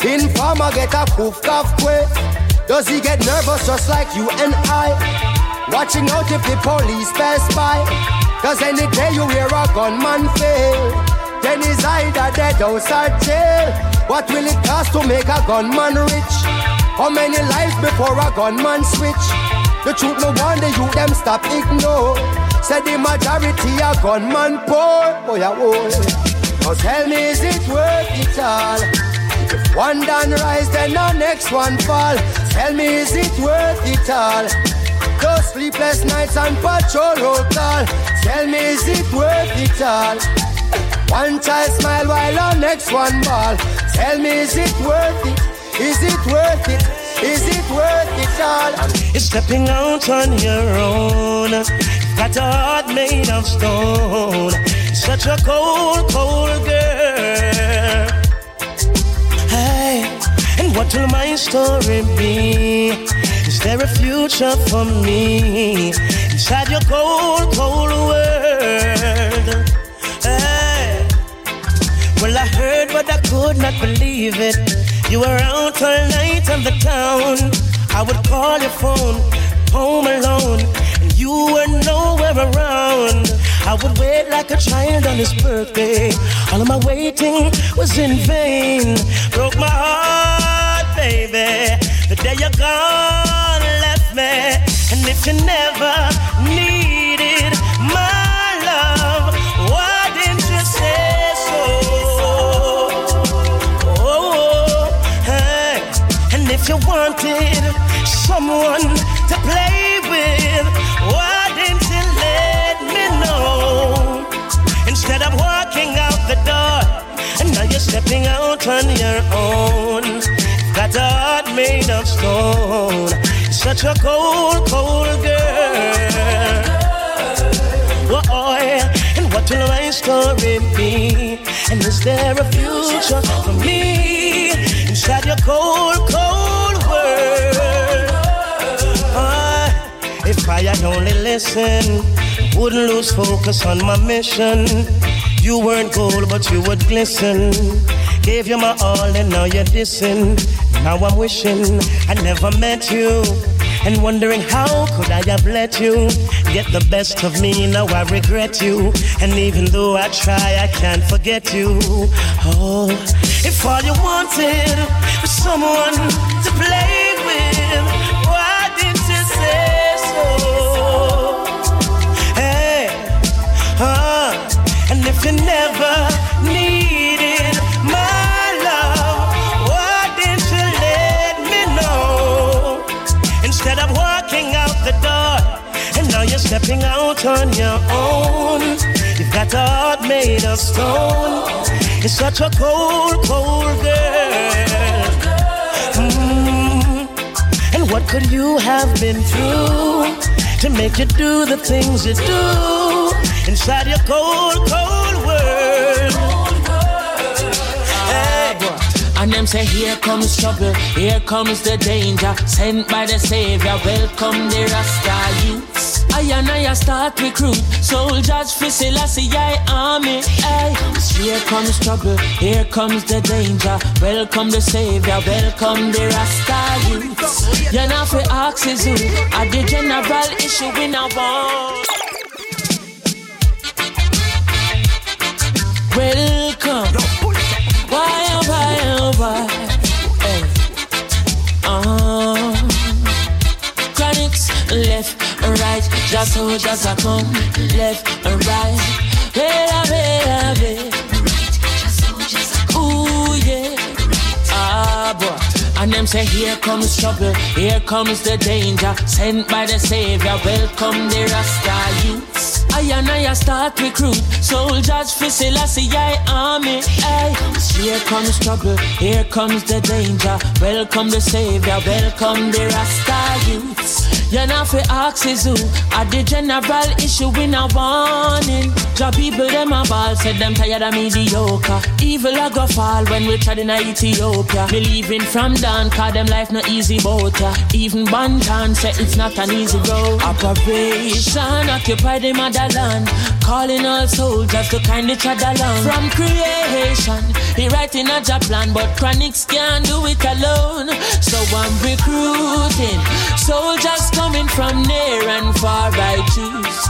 Informer get a poof cough quick. Does he get nervous just like you and I? Watching out if the police pass by. Cause any day you hear a gunman fail, then he's either dead or jail. What will it cost to make a gunman rich? How many lives before a gunman switch? The truth no wonder you them stop ignore. Say the majority a gunman poor. Oh yeah, oh. Now tell me is it worth it all? One done rise, then the next one fall. Tell me is it worth it all? Those sleepless nights and patrol roll call. Tell me, is it worth it all? One child smile while our next one ball. Tell me, is it worth it? Is it worth it? Is it worth it all? You're stepping out on your own. Got a heart made of stone. Such a cold, cold girl. And what will my story be? Is there a future for me inside your cold, cold world? Hey. Well, I heard, but I could not believe it. You were out all night on the town. I would call your phone, home alone, and you were nowhere around. I would wait like a child on his birthday. All of my waiting was in vain. Broke my heart, baby. The day you're gone left me. And if you never needed my love, why didn't you say so? Oh, hey. And if you wanted someone to play Of walking out the door, and now you're stepping out on your own. Got a heart made of stone. Such a cold, cold girl. Whoa, and what will my story be? And is there a future for me inside your cold, cold world? Ah, if I had only listened, wouldn't lose focus on my mission. You weren't gold, but you would glisten. Gave you my all, and now you're dissing. Now I'm wishing I never met you. And wondering how could I have let you get the best of me? Now I regret you. And even though I try, I can't forget you. Oh, if all you wanted was someone to play stepping out on your own. You've got a heart made of stone. You're such a cold, cold girl. Mm. And what What could you have been through to make you do the things you do inside your cold, cold And them say, Here comes trouble, here comes the danger. Sent by the Savior, welcome the Rasta youths. I and I start recruit soldiers for Selassie I army. Hey, here comes trouble, here comes the danger. Welcome the Savior, welcome the Rasta youths. You're not for axes, who are the general issue in our war. Welcome. Why, left and right, just soldiers are come left and right. Bella, bella, bella. Ooh yeah. Ah boy. And them say here comes trouble, here comes the danger. Sent by the Savior, welcome the Rasta youths. I and I start recruit soldiers for Selassie I army. Hey, here comes trouble, here comes the danger. Welcome the Savior, welcome the Rasta youths. You're not for axes who are the general issue in a warning. Job people them a ball, said them tired of mediocre. Evil a go fall when we tried in a Ethiopia. Believing from down, cause them life not easy boat ya. Even Banton said it's not an easy road. Operation occupy the motherland. Calling all soldiers to kindly trod along. From creation, he writing a job plan, but Chronixx can't do it alone. So I'm recruiting soldiers coming from near and far. I choose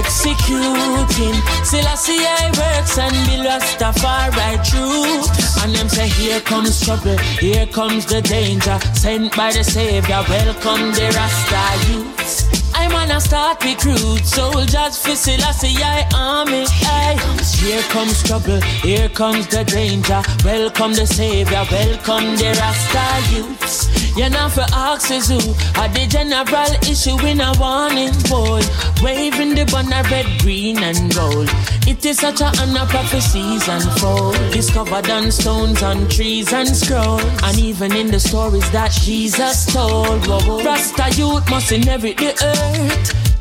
executing. Selassie I works and be Rastafari true. And them say here comes trouble, here comes the danger. Sent by the Savior, welcome the Rasta youths. On a start recruit soldiers for Selassie I army. Hey, here comes trouble, here comes the danger. Welcome the Savior, welcome the Rasta youths. You're not for axes who are the general issue in a warning boy. Waving the banner red, green, and gold. It is such a honor prophecies unfold. Discovered on stones, on trees, and scrolls. And even in the stories that Jesus told. Rasta youth must inherit the earth.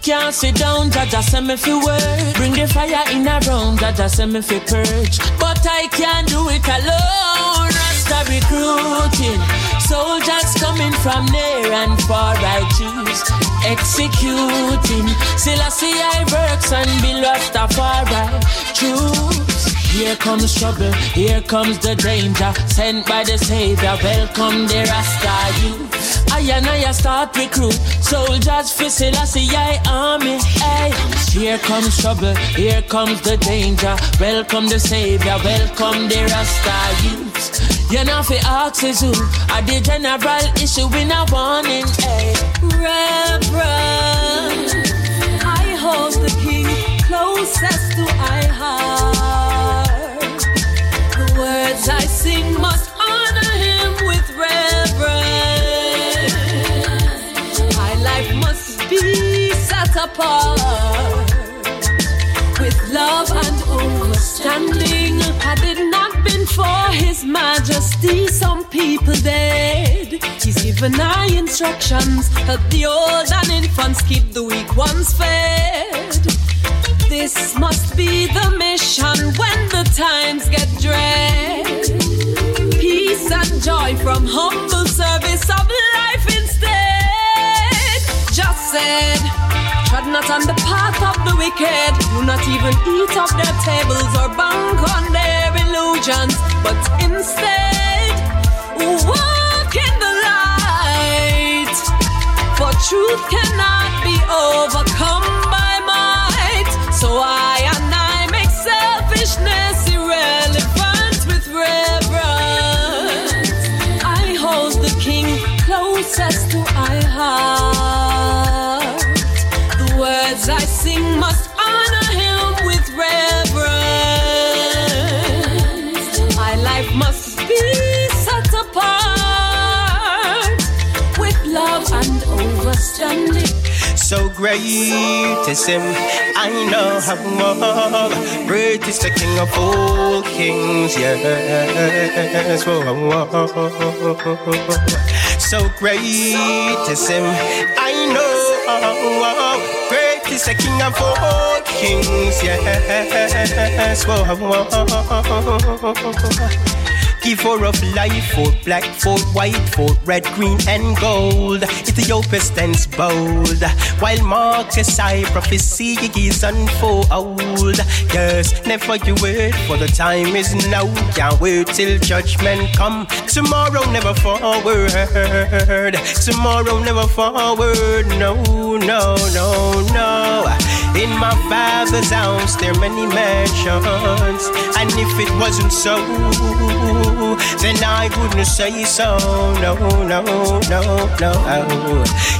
Can't sit down, Jah Jah send me fi work. Bring the fire in a round, Jah Jah send me fi purge. But I can't do it alone. Rasta recruiting, soldiers coming from near and far. I choose executing. Selassie I works and be Rastafari. Choose. Here comes trouble, here comes the danger. Sent by the Savior, welcome the Rasta youth. I and I start recruit soldiers for Selassie I army. Hey, here comes trouble, here comes the danger. Welcome the Savior, welcome the Rasta youth. You're not for axes who are the general issue in a warning. Hey, Reverend, I hold the King closest to apart with love and understanding. Had it not been for His Majesty, some people dead. He's given our instructions, help the old and infants, keep the weak ones fed. This must be the mission when the times get dread. Peace and joy from humble service of life instead. Just said, not on the path of the wicked. Do not even eat off their tables or bank on their illusions, but instead walk in the light. For truth cannot be overcome by might. So I and I make selfishness irrelevant with reverence. I hold the king closest to So great is him, I know how great is the King of all kings, yes. Whoa, whoa. So great is him. I know. Great is the king of all kings. Yes. Whoa, whoa. Give for of life, for black, for white, for red, green, and gold. Ethiopia stands bold, while Marcus I prophecy is unfold. Yes, never you wait, for the time is now. Can't wait till judgment come. Tomorrow never forward. Tomorrow never forward. No, no, no, no. In my father's house there are many mansions, and if it wasn't so, then I wouldn't say so. No, no, no, no.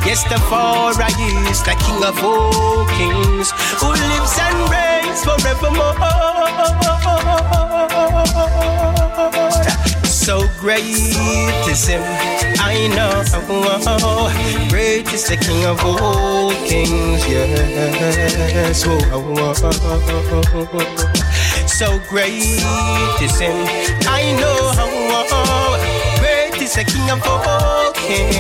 Yes, the Father is the King of all kings, who lives and reigns forevermore. So great is him, I know. Great is the King of all kings, yes. Oh, oh, oh, oh. oh, oh, oh. So great is him, I know. How oh, great is the King of all kings.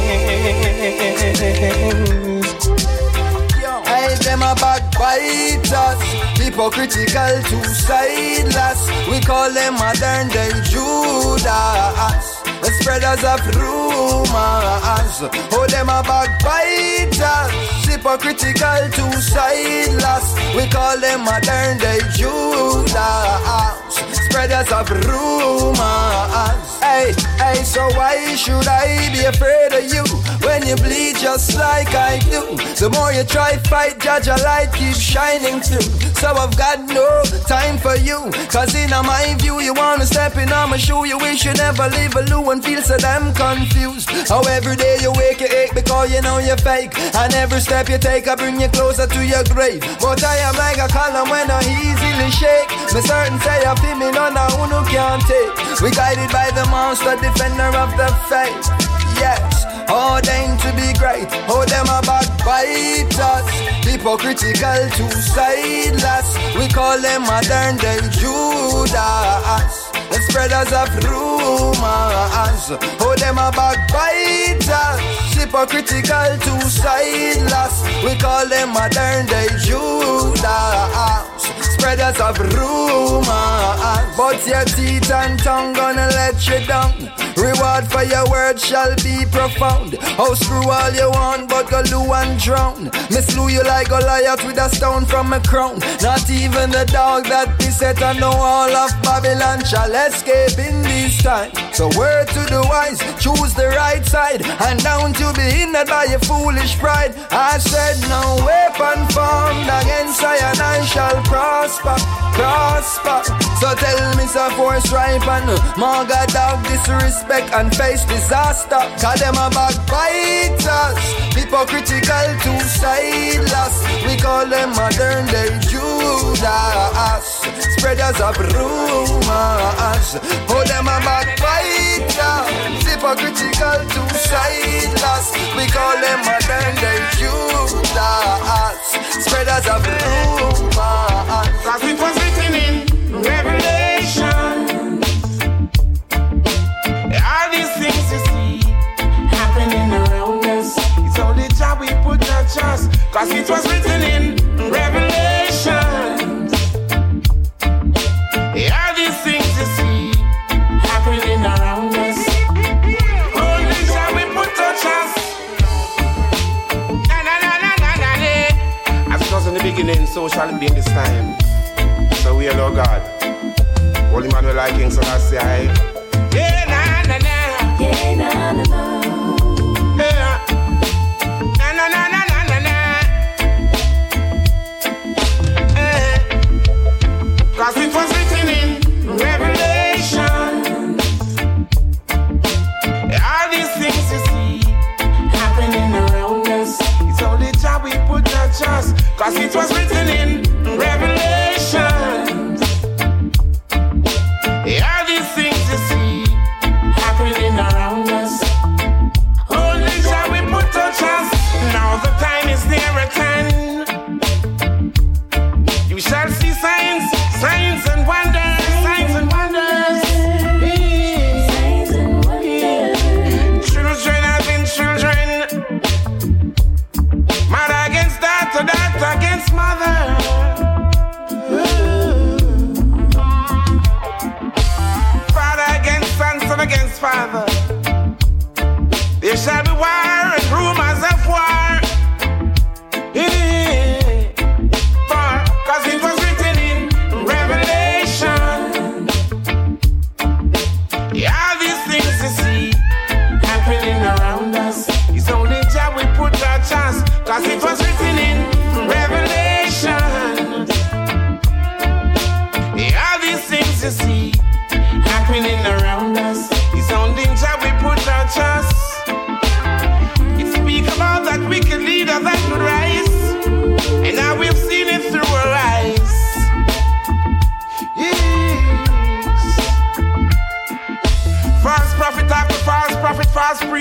Hey, them a backbiters, hypocritical, two-sideless. We call them modern day Judas, spreaders of rumors. Oh, them a backbiters, hypocritical, two-sideless. We call them modern day Judas, spreaders of rumors. Hey, so why should I be afraid of you when you bleed just like I do? The more you try fight, judge a light keeps shining through. So I've got no time for you. Cause in my view, you wanna step in on my shoe. You wish you never leave a loo and feel so damn confused. How every day you wake, you ache because you know you're fake. And every step you take, I bring you closer to your grave. But I am like a column when I easily shake. Me certain say I feel me none of who can't take. We guided by the monster, defender of the faith. Yes, ordained to be great. Oh, them a backbiters, hypocritical, two-sideless. We call them modern day Judas, the spreaders of rumors. Oh, them a backbiters, hypocritical, two-sideless. We call them modern day Judas, spreaders of rumors. But your teeth and tongue gonna let you down. Reward for your words shall be profound. Oh, screw all you want, but go loo and drown. Me slew you like a Goliath with a stone from a crown. Not even the dog that be set on the wall of Babylon shall escape in time. So word to the wise, choose the right side, and down to be hindered by your foolish pride. I said no weapon formed against I and I shall prosper, prosper. So tell me, so force ripe and Marga dog disrespect and face disaster. Cause them a backbiters, hypocritical, two-sideless. We call them modern day Judas, spreaders of rumors. Oh, them a backbiters, hypocritical, two-sideless. We call them modern day Judas, spreaders of rumors. Cause it was written in Revelation. All these things you see happening around us. It's only job we put our trust. Cause it was written in As it was in the beginning, so shall it be in this time. So we are Lord God. Holy man will like King Selassie. Yeah, na na na. Yeah, na na na. Cause it was father.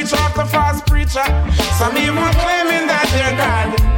preacher, the false preacher. Some even claiming that they're God.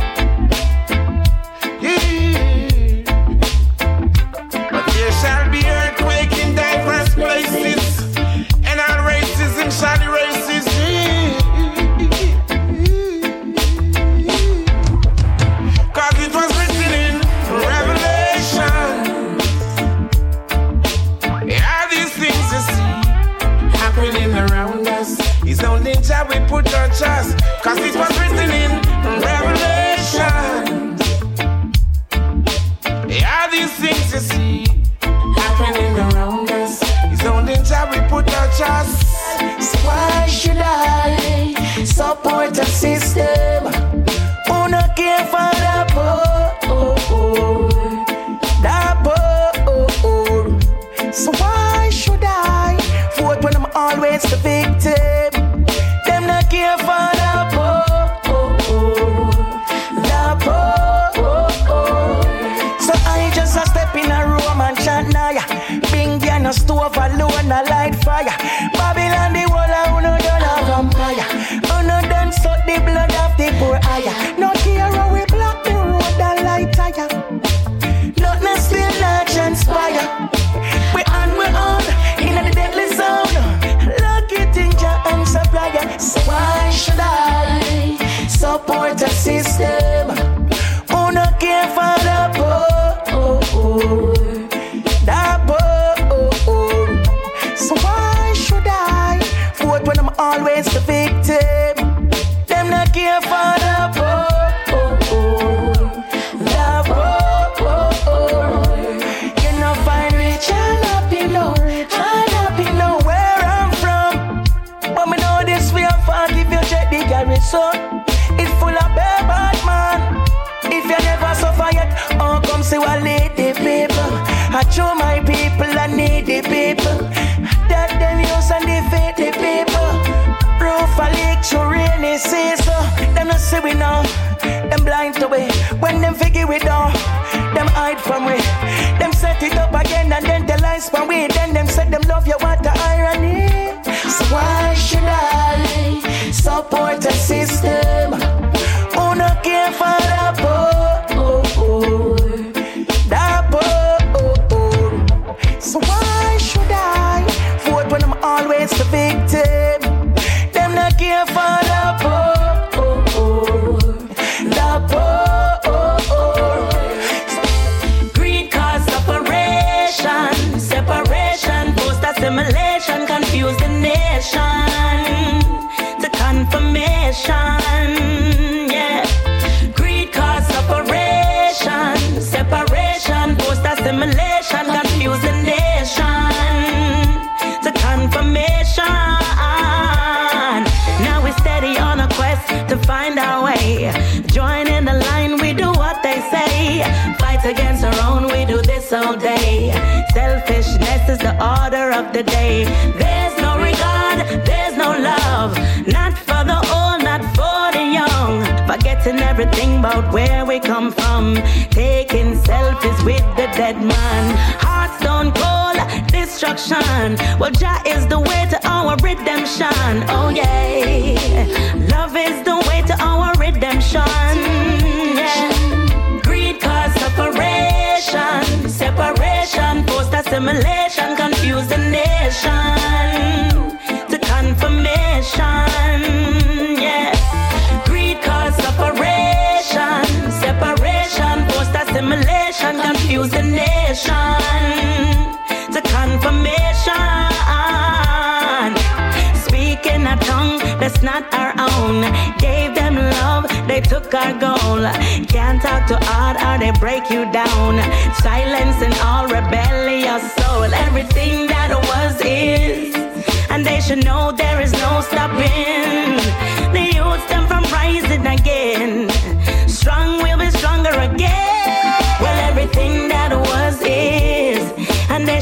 support the system.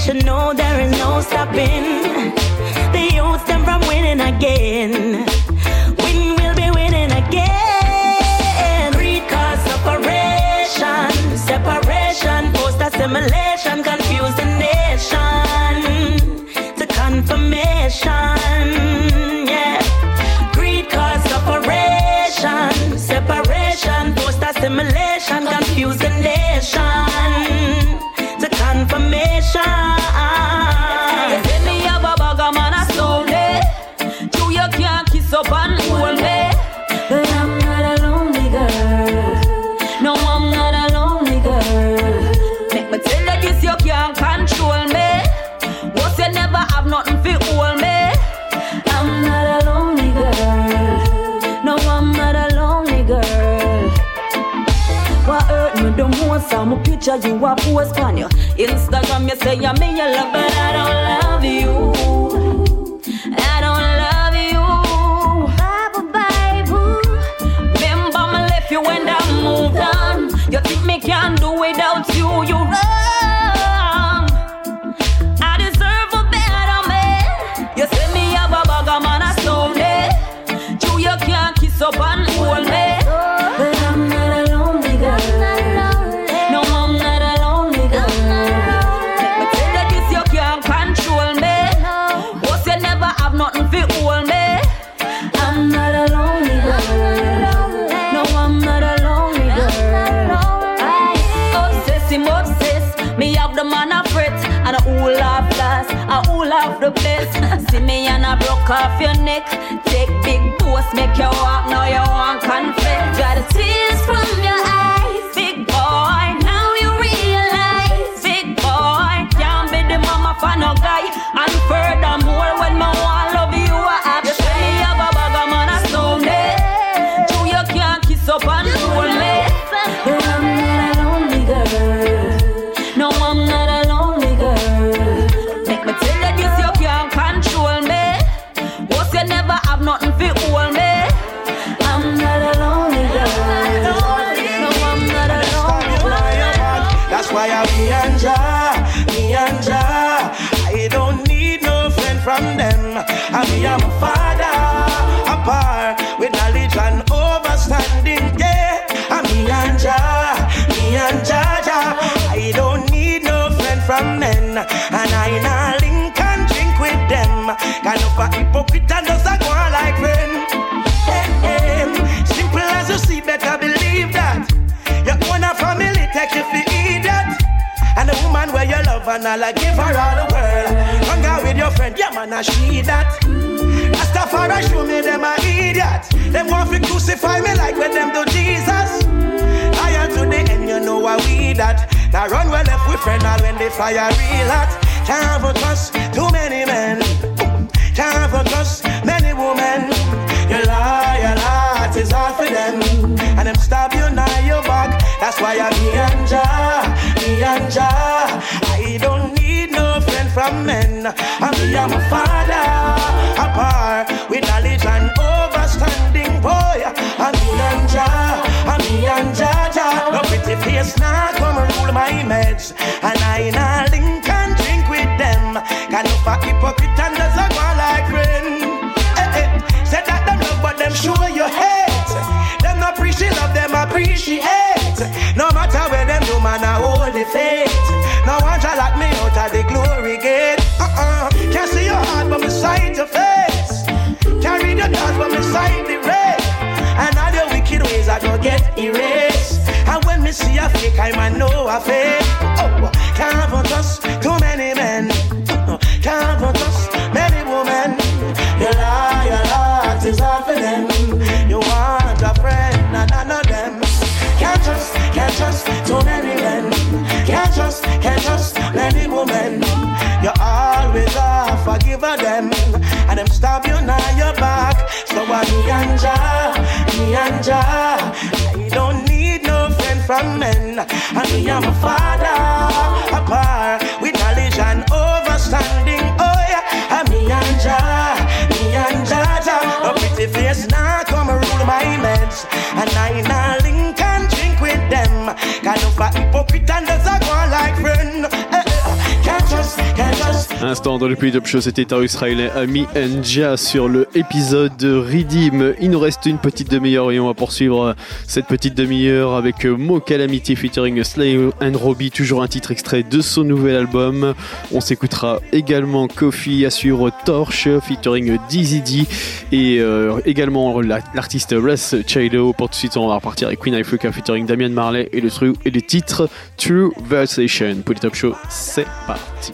should know there is no stopping the youth them from winning again. Win will be winning again. Breed cause separation, separation, post assimilation. Picture, you a post on your Instagram. You say you me, you love, but I don't love you. I don't love you. Remember me left you when I moved on. You think me can See me and I broke off your neck. Take big post, make you walk. Now you want confess. Got the tears from your eyes, I me and you I give her all the world. Hang out with your friend, yeah man, I she that. Rastafari show me them a idiot. Them want to crucify me like when them do Jesus. Loyal to the end, you know why we that. Now run well left with friend all when they fire real hot. Can't for trust too many men. Can't for trust many women. You lie, your heart is all for them. And them stab you now your back. That's why I'm me and Jah, me and Jah. From men. And my father apart with knowledge and overstanding. Boy, I'm me and Jah, I'm me and Jah, Jah. No pretty face now come rule my meds. And I nah link and drink with them. Can you for hypocrite beside the race. And all your wicked ways I go get erased. And when me see a fake, I man know a fake. Oh, can't for trust too many men. Can't for trust many women. You lie, your heart is all for them. You want a friend, and none of them. Can't trust, can't trust too many men. Can't trust, can't trust many women. You always are forgiver them, and them stab you now. I me Jah. I don't need no friend from men, me and my father apart with knowledge and overstanding. Oh yeah, me and Jah, me Jah. No pretty face now instant dans le Puy Top Show, c'était Tarus Riley, Ami Nja sur le épisode de Redeem. Il nous reste une petite demi-heure et on va poursuivre cette petite demi-heure avec Mo Calamity featuring Slay and Robbie, toujours un titre extrait de son nouvel album. On s'écoutera également Kofi suivre Torch featuring Dizzy D et euh, également la- l'artiste Russ Chilo. Pour tout de suite, on va repartir avec Queen Africa featuring Damien Marley et le, et le titre True Versation. Pour Top Show, c'est parti.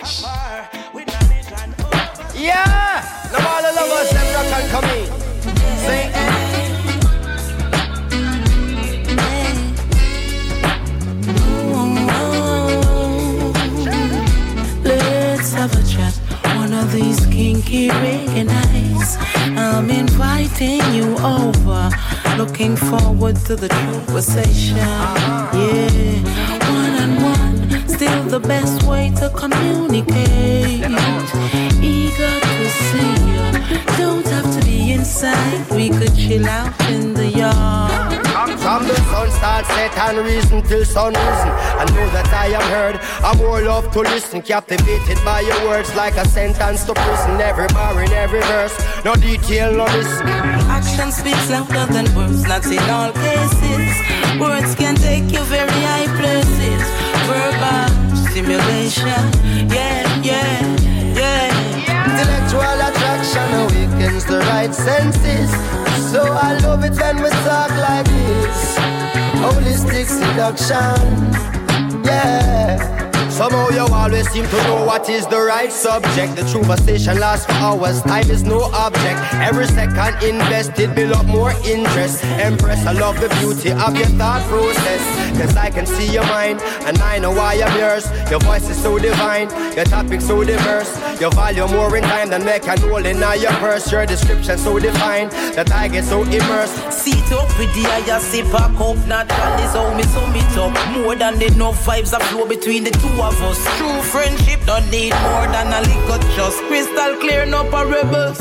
Kinky reggae. I'm inviting you over. Looking forward to the conversation. Yeah, one on one, still the best way to communicate. Eager to see you, don't have to be inside. We could chill out in the yard. From the sun starts set and reason till sun risen. I know that I am heard. I'm more love to listen, captivated by your words like a sentence to prison. Every bar in every verse, no detail, no listen. Action speaks louder than words, not in all cases. Words can take you very high places. Verbal stimulation, yeah, yeah, yeah. Intellectual awakens the right senses. So I love it when we talk like this. Holistic seduction, yeah. Somehow you always seem to know what is the right subject. The true conversation lasts for hours, time is no object. Every second invested build up more interest. Empress, I love the beauty of your thought process. Cause I can see your mind, and I know why I'm yours. Your voice is so divine, your topic so diverse. Your value more in time than make an hole in your purse. Your description so defined that I get so immersed. Seat up with the higher sip a cup, not all is how me sum it up. More than enough vibes that flow between the two of us. True friendship don't need more than a little just crystal clear, no parables.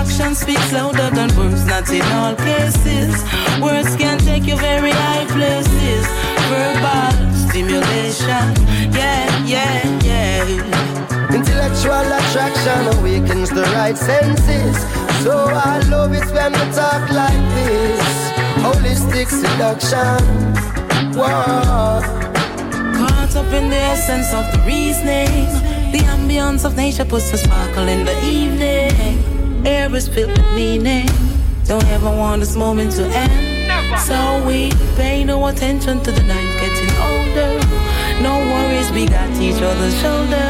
Action speaks louder than words, not in all cases. Words can take you very high places. Verbal stimulation, yeah, yeah, yeah. Intellectual attraction awakens the right senses. So I love it when we talk like this. Holistic seduction. Whoa. Caught up in the essence of the reasoning. The ambience of nature puts a sparkle in the evening. Air is filled with meaning. Don't ever want this moment to end. So we pay no attention to the night getting older. No worries, we got each other's shoulder.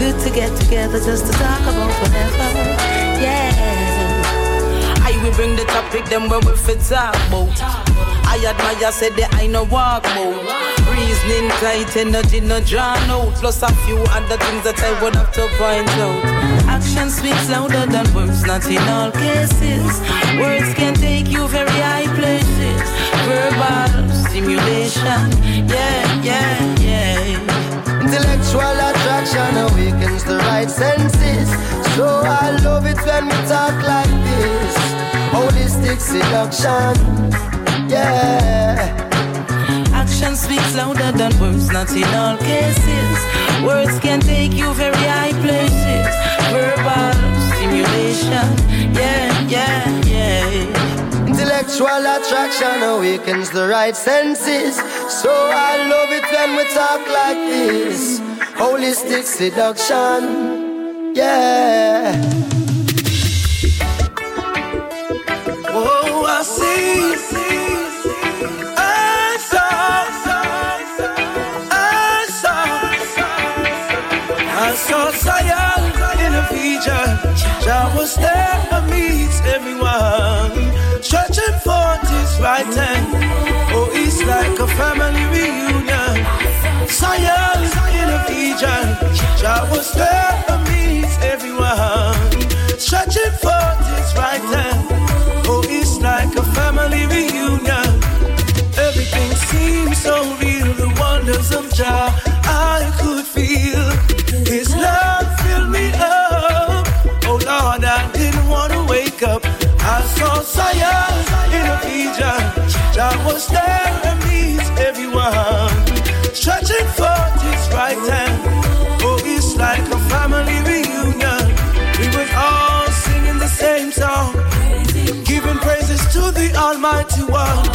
Good to get together just to talk about whatever. Yeah. I will bring the topic, then when we fit talk about. I admire, said that I no walk mode. Reasoning tight, energy no drawn out. Plus a few other things that I would have to point out. Action speaks louder than words, not in all cases. Words can take you very high places. Verbal stimulation, yeah, yeah, yeah. Intellectual attraction awakens the right senses. So I love it when we talk like this. Holistic seduction, yeah. Action speaks louder than words, not in all cases. Words can take you very high places. Verbal stimulation, yeah, yeah, yeah. Intellectual attraction awakens the right senses. So I love it when we talk like this. Holistic seduction, yeah. Oh, I see. There and meets everyone. Stretching forth his right hand. Oh, it's like a family reunion. Zion in a vision. Jah was there meets everyone. Stretching forth his right hand. Oh, it's like a family reunion. Everything seems so real. Zion in a vision. Jah was there and meets everyone. Stretching forth his right hand. Oh, it's like a family reunion. We was all singing the same song. Giving praises to the Almighty One.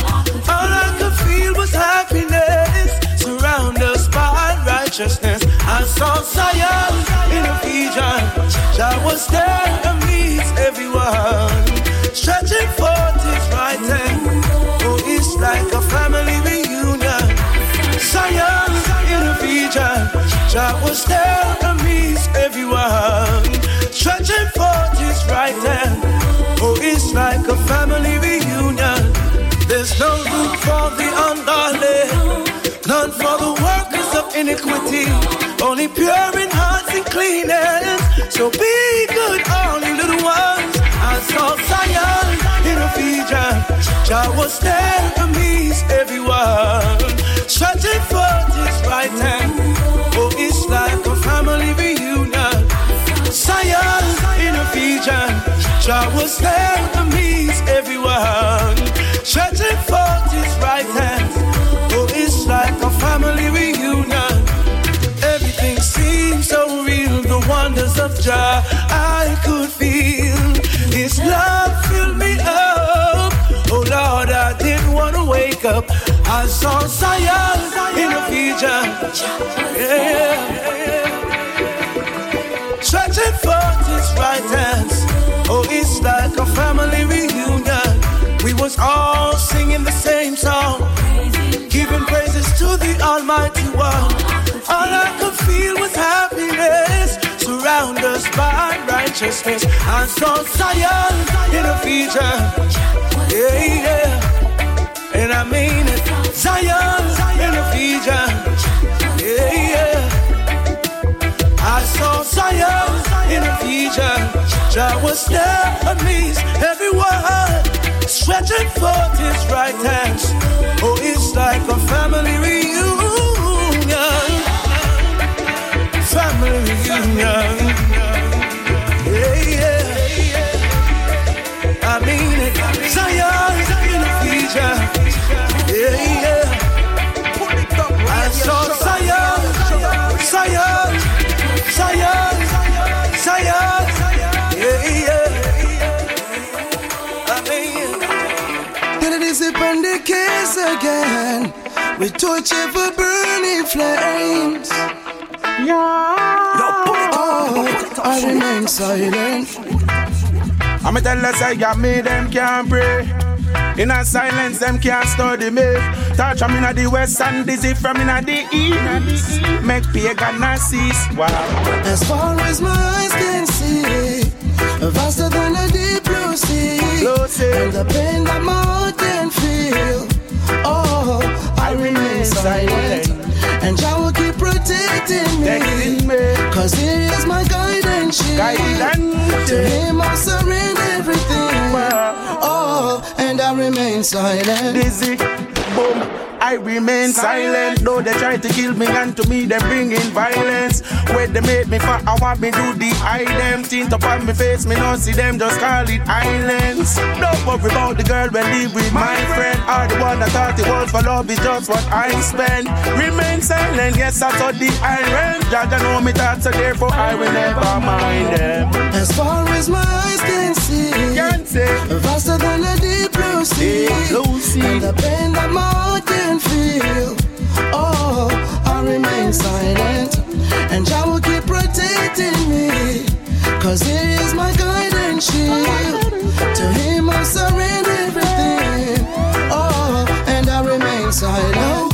All I could feel was happiness. Surround us by righteousness. I saw Zion in a vision. Jah was there and meets everyone. Stretching forth his right hand. Oh, it's like a family reunion. Zion in a vision. Jah was there meets everyone. Stretching forth his right hand. Oh, it's like a family reunion. There's no room for the ungodly, none for the workers of iniquity. Only pure in hearts and clean hands. So be good, all you little ones. Saw Zion in a vision. Jah was there amazed everyone, stretching forth his right hand. Oh, it's like a family reunion. Zion in a region, Jah was there amazed everyone, stretching forth his right hand. Oh, it's like a family reunion. Everything seems so real, the wonders of Jah I could feel. Up. I saw Zion in vision. Yeah. Stretching forth his right hands. Oh, it's like a family reunion. We was all singing the same song, giving praises to the Almighty One. All I could feel was happiness, surround us by righteousness. I saw Zion in a vision, yeah, yeah, and I mean it. Zion in a yeah, yeah. I saw Zion in a. Jah was there amazed everyone, stretching forth his right hands. Oh, it's like a family reunion, the again. We torch it for burning flames. Yeah. Oh, I remain silent. I'ma tell us I got me, them can't pray. In a silence, them can't study me. Touch I'm in the west and dizzy from in the east. Make pagan a cease. Wow. As far as my eyes can see, vaster than a deep blue sea. And the pain that my heart remain silent. And Jah will keep protecting me. Cause He is my guidance. To Him I surrender everything. Oh, and I remain silent. Dizzy, boom. I remain silent, though they try to kill me, and to me they bring in violence. When they made me fat, I want me do the eye them tint upon me face, me not see them, just call it islands. Don't worry about the girl when live with my friend, or the one that thought it was for love is just what I spend. Remain silent, yes I thought the iron. Jah Jah know me thoughts, so therefore I will never mind them. As far as my eyes can see, faster than the deep blue sea, and the pain that my heart can feel. Oh, I remain silent, and Jah will keep protecting me, cause He is my guidance shield. To Him I surrender everything. Oh, and I remain silent.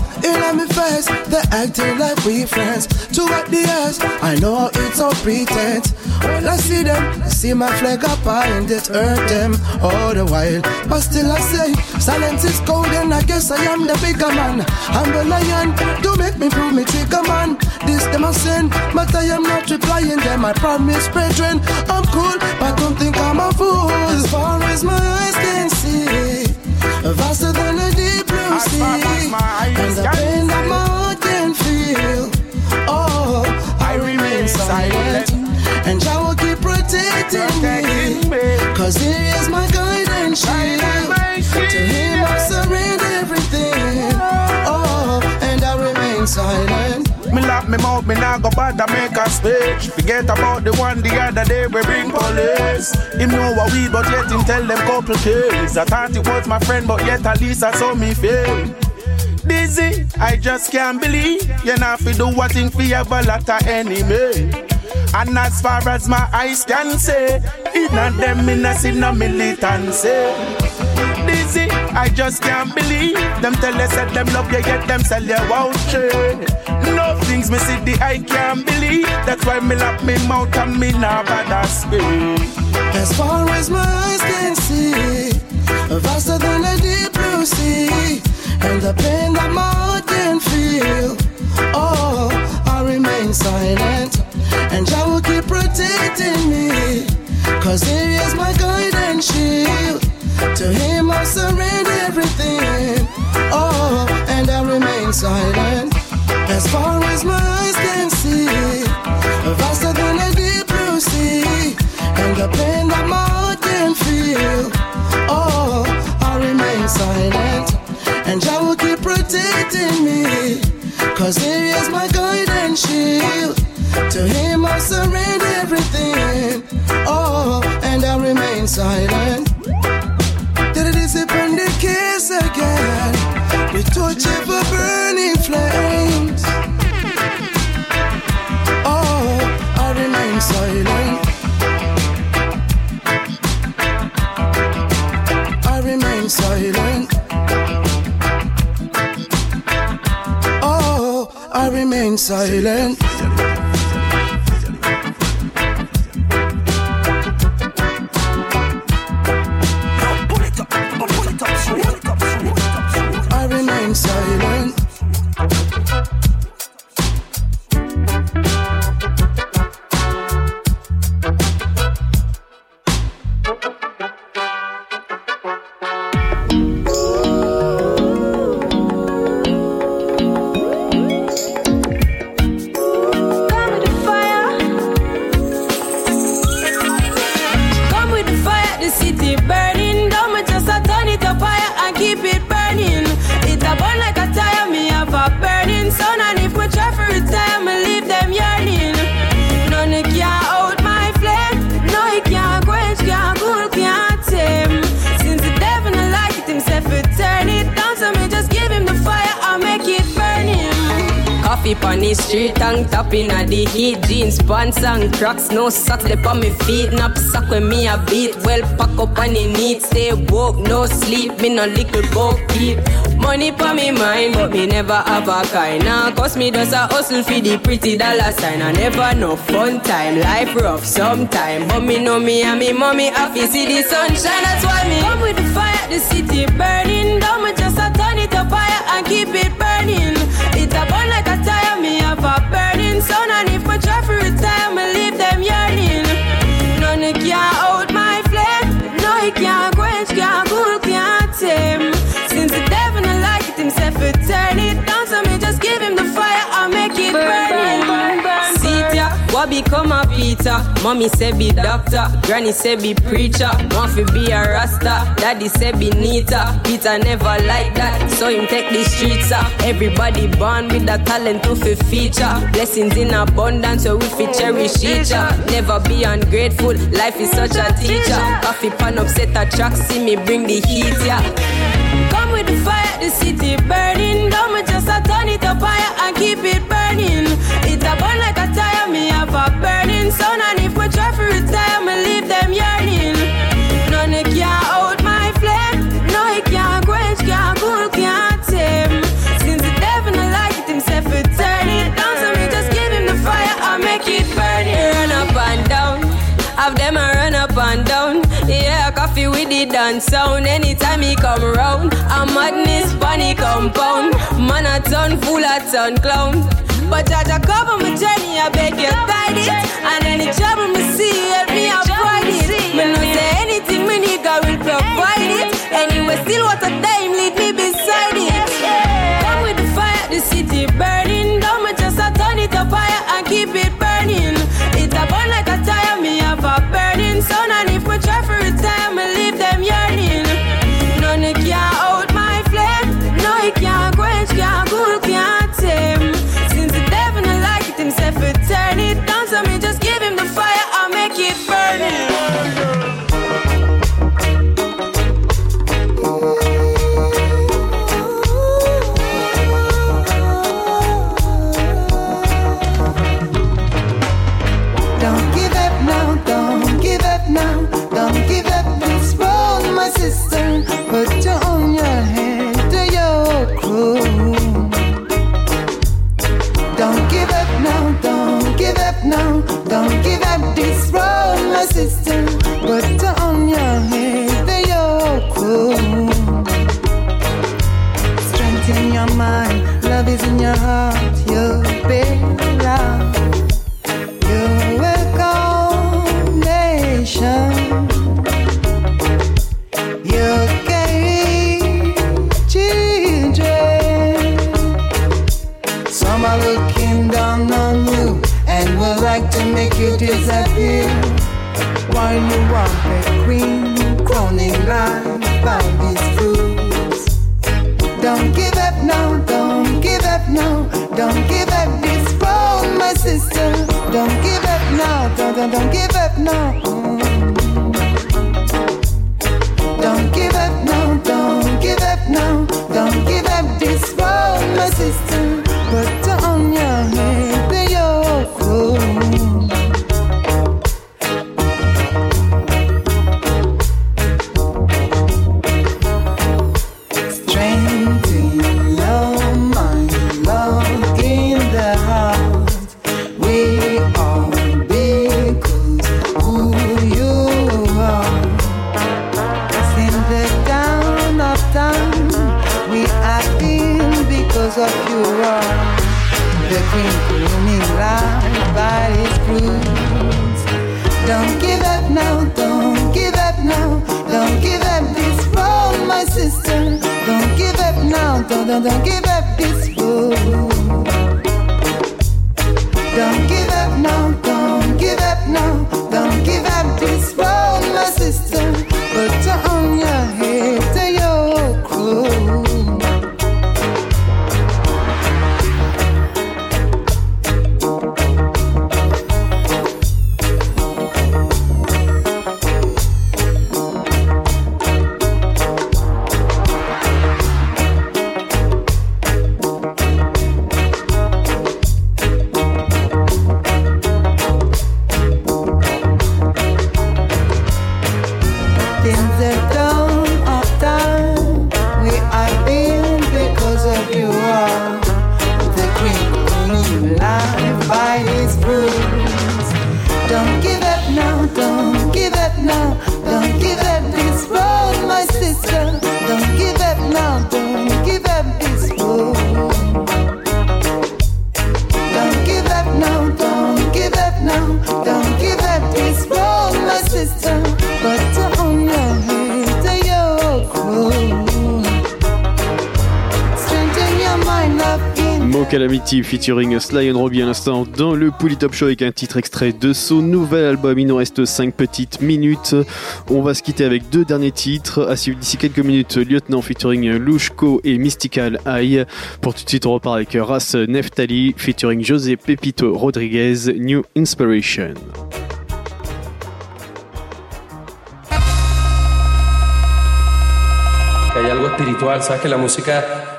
Acting like we friends. To what the ass, I know it's all pretense. When I see them, I see my flag up high and it hurt them all the while. But still I say, silence is cold and I guess I am the bigger man. I'm the lion, do make me prove me trigger man. This them a sin, but I am not replying them. I promise, brethren, I'm cool, but don't think I'm a fool. As far as my eyes can see, vaster than a deep blue sea, and the protecting me, cause He is my guidance shield. To Him I surrender everything. Oh, and I remain silent. Me lock me mouth, me nah go bother make a speech. Forget about the one the other day we bring police. Him know what we, but yet him tell them couple things. I thought it was my friend, but yet at least I saw me fail. Dizzy, I just can't believe you not fi do what thing fi a lot of enemy. And as far as my eyes can say, inna them in inna see no militancy. Dizzy, I just can't believe them tell us that them love you yet them sell you out. No things me see the I can't believe. That's why me lock me mouth and me nah bother speak. As far as my eyes can see, vaster than a deep blue sea, and the pain that my heart can feel. Oh, I remain silent, and Jah will keep protecting me, cause He is my guidance shield. To him I surrender everything. Oh, and I remain silent. As far as my eyes can see, vaster than a deep blue sea, and the pain that my heart can feel. Oh, I remain silent, and Jah will keep protecting me. Cause he is my guide and shield. To him I surrender everything. Oh, and I remain silent. Did it disappoint the kiss again? We touch ever burning flames. Oh, I remain silent. I remain silent. Oh, I remain silent. And no socks, they on me feet. Knapsack when me a beat, well pack up on the neat. Stay woke, no sleep, me no little boat keep. Money pa me mind, but me never have a kind. Now, cause me does a hustle for the pretty dollar sign. I never no fun time, life rough sometime. But me know me and me mommy happy see the sunshine. That's why me come with the fire, the city burning. Don't me just a turn it up higher and keep it become a Peter? Mommy say be doctor, granny say be preacher. Fi be a rasta, daddy say be neater. Peter never like that, so him take the streets up. Everybody born with the talent to fi feature. Blessings in abundance, so we fi oh, cherish each other. Never be ungrateful, life is such a teacher. Koffee pan upset a track, see me bring the heat, yeah. Come with the fire, the city burning. Don't me just a turn it up higher and keep it burning. It a burn like burning sun. And if we try for retire, me leave them yearning. None can out my flame. No, it can't quench, can't cool, can't tame. Since the devil not like it himself, it turn it down. So me just give him the fire, I make it burning. Run up and down. Have them a run up and down. Yeah, Koffee with the dance sound. Anytime he come round, a madness bunny compound. Man a ton full a ton clown. But Jah Jah cover my journey, I beg you guide it. And any trouble me see, help me avoid it. Me no say anything, me nigga will provide it. Anyway, still what a time, lead me beside it. Come with the fire, the city burning. Don't me just a turn it up higher and keep it burning. It a burn like a tire, me have a burning sun. And give Featuring Sly and Robbie à l'instant dans le Polytop Show avec un titre extrait de son nouvel album. Il nous reste 5 petites minutes. On va se quitter avec deux derniers titres. À suivre d'ici quelques minutes, Lieutenant featuring Lushko et Mystical Eye. Pour tout de suite, on repart avec Ras Neftali featuring José Pepito Rodriguez, New Inspiration. hay algo espiritual, sabes? Que la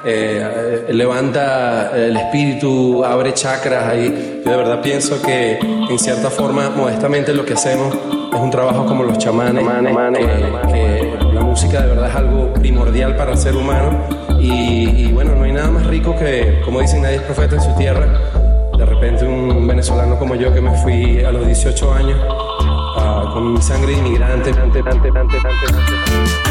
eh, eh, levanta el espíritu, abre chakras ahí. Yo de verdad pienso que en cierta forma, modestamente lo que hacemos es un trabajo como los chamanes, eh, que la música de verdad es algo primordial para el ser humano y, y bueno, no hay nada más rico que, como dicen, nadie es profeta en su tierra. De repente un venezolano como yo que me fui a los 18 años ah, con mi sangre inmigrante, ante, ante, ante,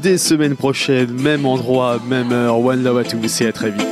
dès semaine prochaine, même endroit, même heure. One love à tous et à très vite.